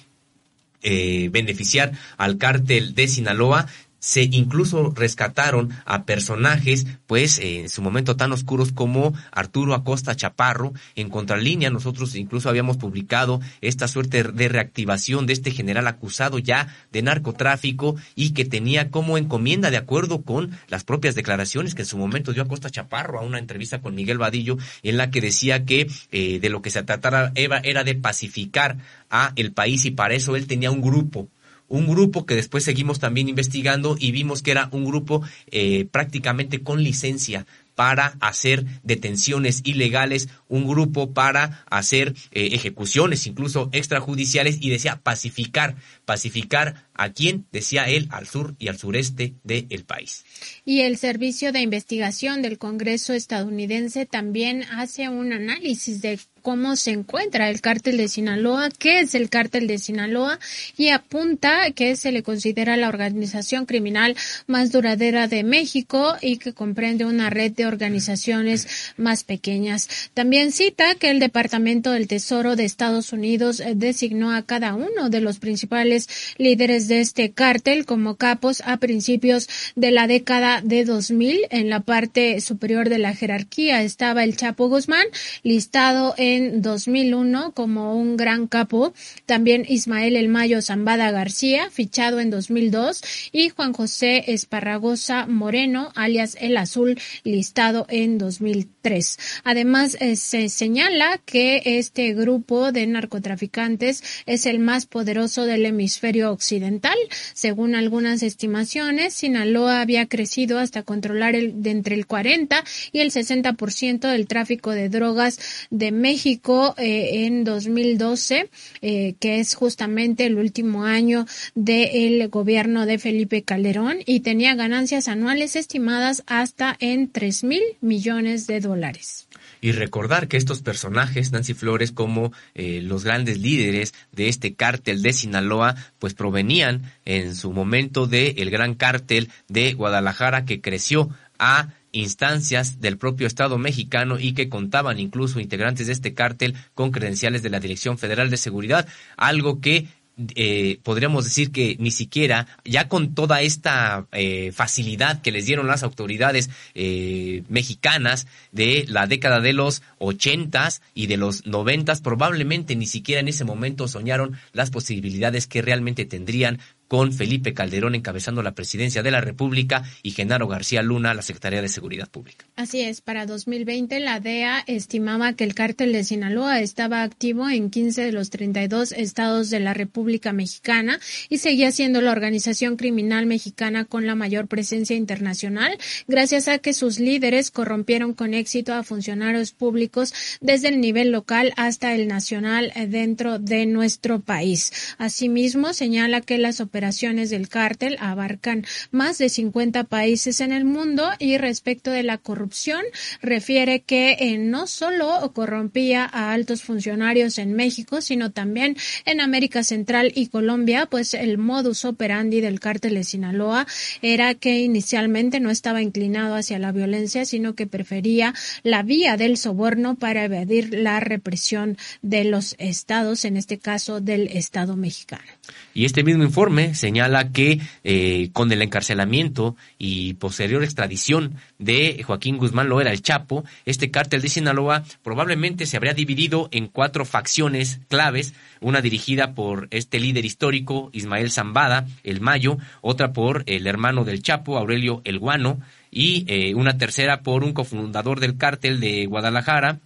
eh, beneficiar al cártel de Sinaloa, se incluso rescataron a personajes, pues, en su momento tan oscuros como Arturo Acosta Chaparro. En contralínea, nosotros incluso habíamos publicado esta suerte de reactivación de este general acusado ya de narcotráfico y que tenía como encomienda, de acuerdo con las propias declaraciones que en su momento dio Acosta Chaparro a una entrevista con Miguel Vadillo, en la que decía que eh, de lo que se tratara era de pacificar a el país y para eso él tenía un grupo un grupo que después seguimos también investigando y vimos que era un grupo eh, prácticamente con licencia para hacer detenciones ilegales, un grupo para hacer eh, ejecuciones incluso extrajudiciales y decía pacificar, pacificar a quién, decía él, al sur y al sureste del país. Y el Servicio de Investigación del Congreso estadounidense también hace un análisis de cómo se encuentra el cártel de Sinaloa, qué es el cártel de Sinaloa y apunta que se le considera la organización criminal más duradera de México y que comprende una red de organizaciones más pequeñas. También cita que el Departamento del Tesoro de Estados Unidos designó a cada uno de los principales líderes de este cártel como capos a principios de la década de 2000. En la parte superior de la jerarquía estaba el Chapo Guzmán, listado en 2001 como un gran capo. También Ismael El Mayo Zambada García, fichado en 2002, y Juan José Esparragosa Moreno, alias El Azul, listado en 2003. Además, eh, se señala que este grupo de narcotraficantes es el más poderoso del hemisferio occidental según algunas estimaciones, Sinaloa había crecido hasta controlar el, de entre el 40 y el 60% del tráfico de drogas de México eh, en 2012, eh, que es justamente el último año del gobierno de Felipe Calderón y tenía ganancias anuales estimadas hasta en 3 mil millones de dólares. Y recordar que estos personajes, Nancy Flores, como eh, los grandes líderes de este cártel de Sinaloa, pues provenían en su momento del el gran cártel de Guadalajara que creció a instancias del propio Estado mexicano y que contaban incluso integrantes de este cártel con credenciales de la Dirección Federal de Seguridad, algo que eh, podríamos decir que ni siquiera, ya con toda esta eh, facilidad que les dieron las autoridades eh, mexicanas de la década de los ochentas y de los noventas, probablemente ni siquiera en ese momento soñaron las posibilidades que realmente tendrían con Felipe Calderón encabezando la presidencia de la República y Genaro García Luna la Secretaría de Seguridad Pública. Así es, para 2020 la DEA estimaba que el cártel de Sinaloa estaba activo en 15 de los 32 estados de la República Mexicana y seguía siendo la organización criminal mexicana con la mayor presencia internacional gracias a que sus líderes corrompieron con éxito a funcionarios públicos desde el nivel local hasta el nacional dentro de nuestro país. Asimismo, señala que las operaciones del cártel abarcan más de 50 países en el mundo y respecto de la corrupción refiere que eh, no solo corrompía a altos funcionarios en México, sino también en América Central y Colombia, pues el modus operandi del cártel de Sinaloa era que inicialmente no estaba inclinado hacia la violencia, sino que prefería la vía del soborno para evadir la represión de los estados, en este caso del Estado mexicano. Y este mismo informe señala que eh, con el encarcelamiento y posterior extradición de Joaquín Guzmán Loera, el Chapo, este cártel de Sinaloa probablemente se habría dividido en cuatro facciones claves, una dirigida por este líder histórico, Ismael Zambada, el Mayo, otra por el hermano del Chapo, Aurelio El Guano, y eh, una tercera por un cofundador del cártel de Guadalajara,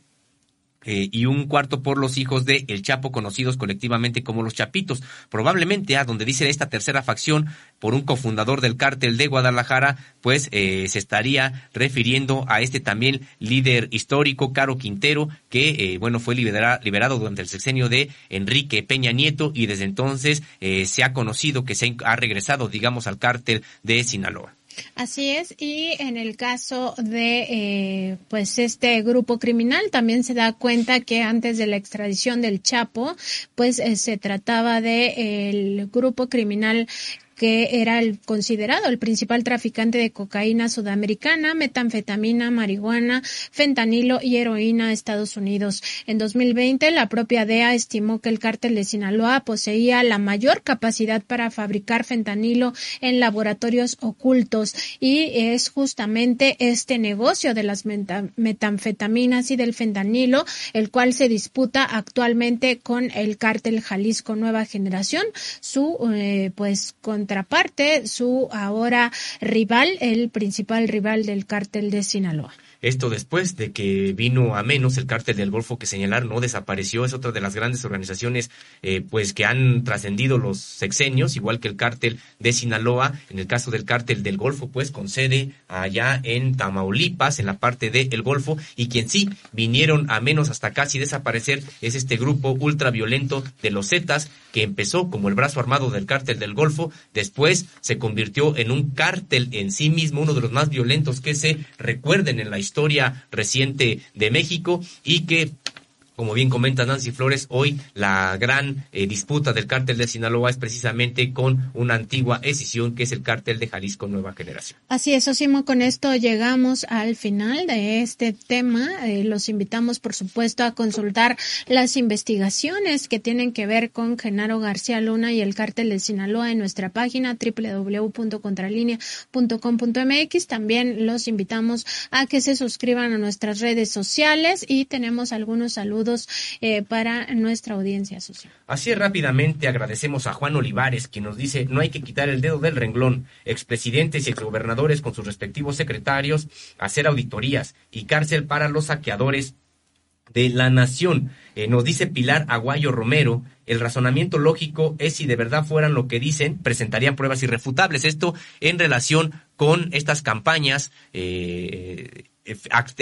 eh, y un cuarto por los hijos de El Chapo, conocidos colectivamente como los Chapitos. Probablemente a donde dice esta tercera facción, por un cofundador del cártel de Guadalajara, pues eh, se estaría refiriendo a este también líder histórico, Caro Quintero, que, eh, bueno, fue liberado durante el sexenio de Enrique Peña Nieto y desde entonces se ha conocido que se ha regresado, digamos, al cártel de Sinaloa. Así es, y en el caso de eh, pues este grupo criminal también se da cuenta que antes de la extradición del Chapo, pues eh, se trataba de el grupo criminal que era el considerado el principal traficante de cocaína sudamericana, metanfetamina, marihuana, fentanilo y heroína a Estados Unidos. En 2020, la propia DEA estimó que el cártel de Sinaloa poseía la mayor capacidad para fabricar fentanilo en laboratorios ocultos y es justamente este negocio de las metanfetaminas y del fentanilo el cual se disputa actualmente con el cártel Jalisco Nueva Generación, su eh, pues contra parte su ahora rival, el principal rival del cártel de Sinaloa. Esto después de que vino a menos el cártel del Golfo que señalar no desapareció, es otra de las grandes organizaciones eh, pues que han trascendido los sexenios, igual que el cártel de Sinaloa, en el caso del cártel del Golfo pues con sede allá en Tamaulipas, en la parte del Golfo, y quien sí vinieron a menos hasta casi desaparecer es este grupo ultraviolento de los Zetas, que empezó como el brazo armado del cártel del Golfo, después se convirtió en un cártel en sí mismo, uno de los más violentos que se recuerden en la historia historia reciente de México y que como bien comenta Nancy Flores, hoy la gran eh, disputa del cártel de Sinaloa es precisamente con una antigua escisión que es el cártel de Jalisco Nueva Generación. Así es, Osimo, con esto llegamos al final de este tema. Eh, los invitamos, por supuesto, a consultar las investigaciones que tienen que ver con Genaro García Luna y el cártel de Sinaloa en nuestra página www.contralinea.com.mx. También los invitamos a que se suscriban a nuestras redes sociales y tenemos algunos saludos eh, para nuestra audiencia social. Así rápidamente agradecemos a Juan Olivares, quien nos dice, no hay que quitar el dedo del renglón, expresidentes y exgobernadores con sus respectivos secretarios, hacer auditorías y cárcel para los saqueadores de la nación. Eh, nos dice Pilar Aguayo Romero, el razonamiento lógico es si de verdad fueran lo que dicen, presentarían pruebas irrefutables. Esto en relación con estas campañas eh,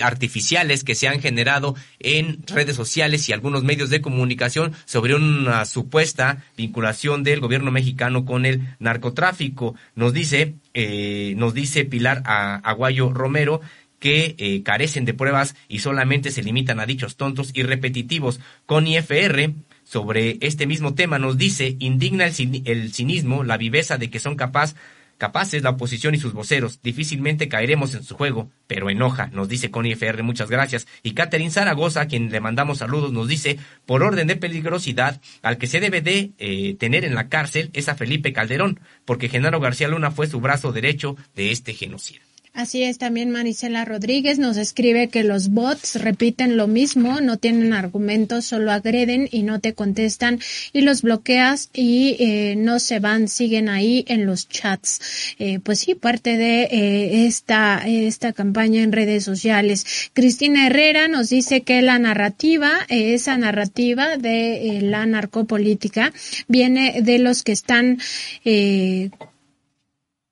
artificiales que se han generado en redes sociales y algunos medios de comunicación sobre una supuesta vinculación del gobierno mexicano con el narcotráfico. Nos dice, eh, nos dice Pilar Aguayo Romero que eh, carecen de pruebas y solamente se limitan a dichos tontos y repetitivos. Con IFR, sobre este mismo tema, nos dice, indigna el, el cinismo, la viveza de que son Capaces la oposición y sus voceros, difícilmente caeremos en su juego, pero enoja, nos dice Connie FR, muchas gracias. Y Catherine Zaragoza, a quien le mandamos saludos, nos dice, por orden de peligrosidad, al que se debe de eh, tener en la cárcel es a Felipe Calderón, porque Genaro García Luna fue su brazo derecho de este genocidio. Así es, también Marisela Rodríguez nos escribe que los bots repiten lo mismo, no tienen argumentos, solo agreden y no te contestan y los bloqueas y eh, no se van, siguen ahí en los chats. Eh, pues sí, parte de eh, esta, esta campaña en redes sociales. Cristina Herrera nos dice que la narrativa, esa narrativa de la narcopolítica, viene de los que están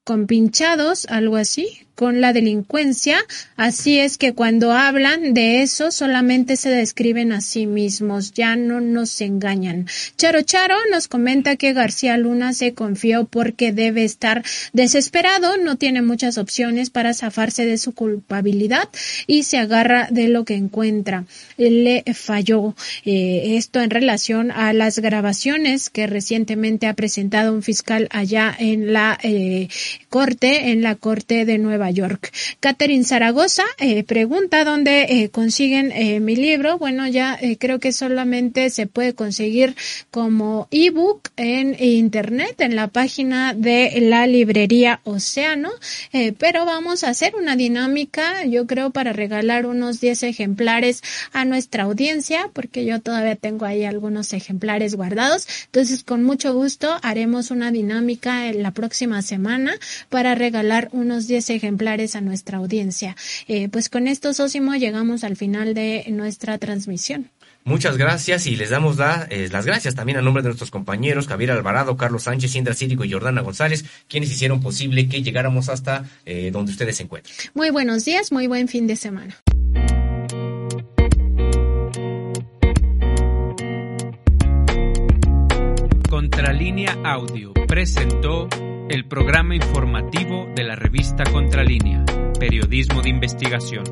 compinchados, algo así, con la delincuencia, así es que cuando hablan de eso solamente se describen a sí mismos, ya no nos engañan. Charo Charo nos comenta que García Luna se confió porque debe estar desesperado, no tiene muchas opciones para zafarse de su culpabilidad y se agarra de lo que encuentra. Le falló eh, esto en relación a las grabaciones que recientemente ha presentado un fiscal allá en la eh, corte, en la corte de Nueva York. Catherine Zaragoza eh, pregunta dónde eh, consiguen eh, mi libro. Bueno, ya creo que solamente se puede conseguir como ebook en internet, en la página de la librería Océano, pero vamos a hacer una dinámica, yo creo, para regalar unos 10 ejemplares a nuestra audiencia, porque yo todavía tengo ahí algunos ejemplares guardados. Entonces, con mucho gusto haremos una dinámica en la próxima semana para regalar unos 10 ejemplares a nuestra audiencia. Eh, pues con esto, Sósimo, llegamos al final de nuestra transmisión. Muchas gracias y les damos eh, las gracias también a nombre de nuestros compañeros Javier Alvarado, Carlos Sánchez, Indra Círico y Jordana González, quienes hicieron posible que llegáramos hasta eh, donde ustedes se encuentran. Muy buenos días, muy buen fin de semana. Contralínea Audio presentó el programa informativo de la revista Contralínea, Periodismo de Investigación.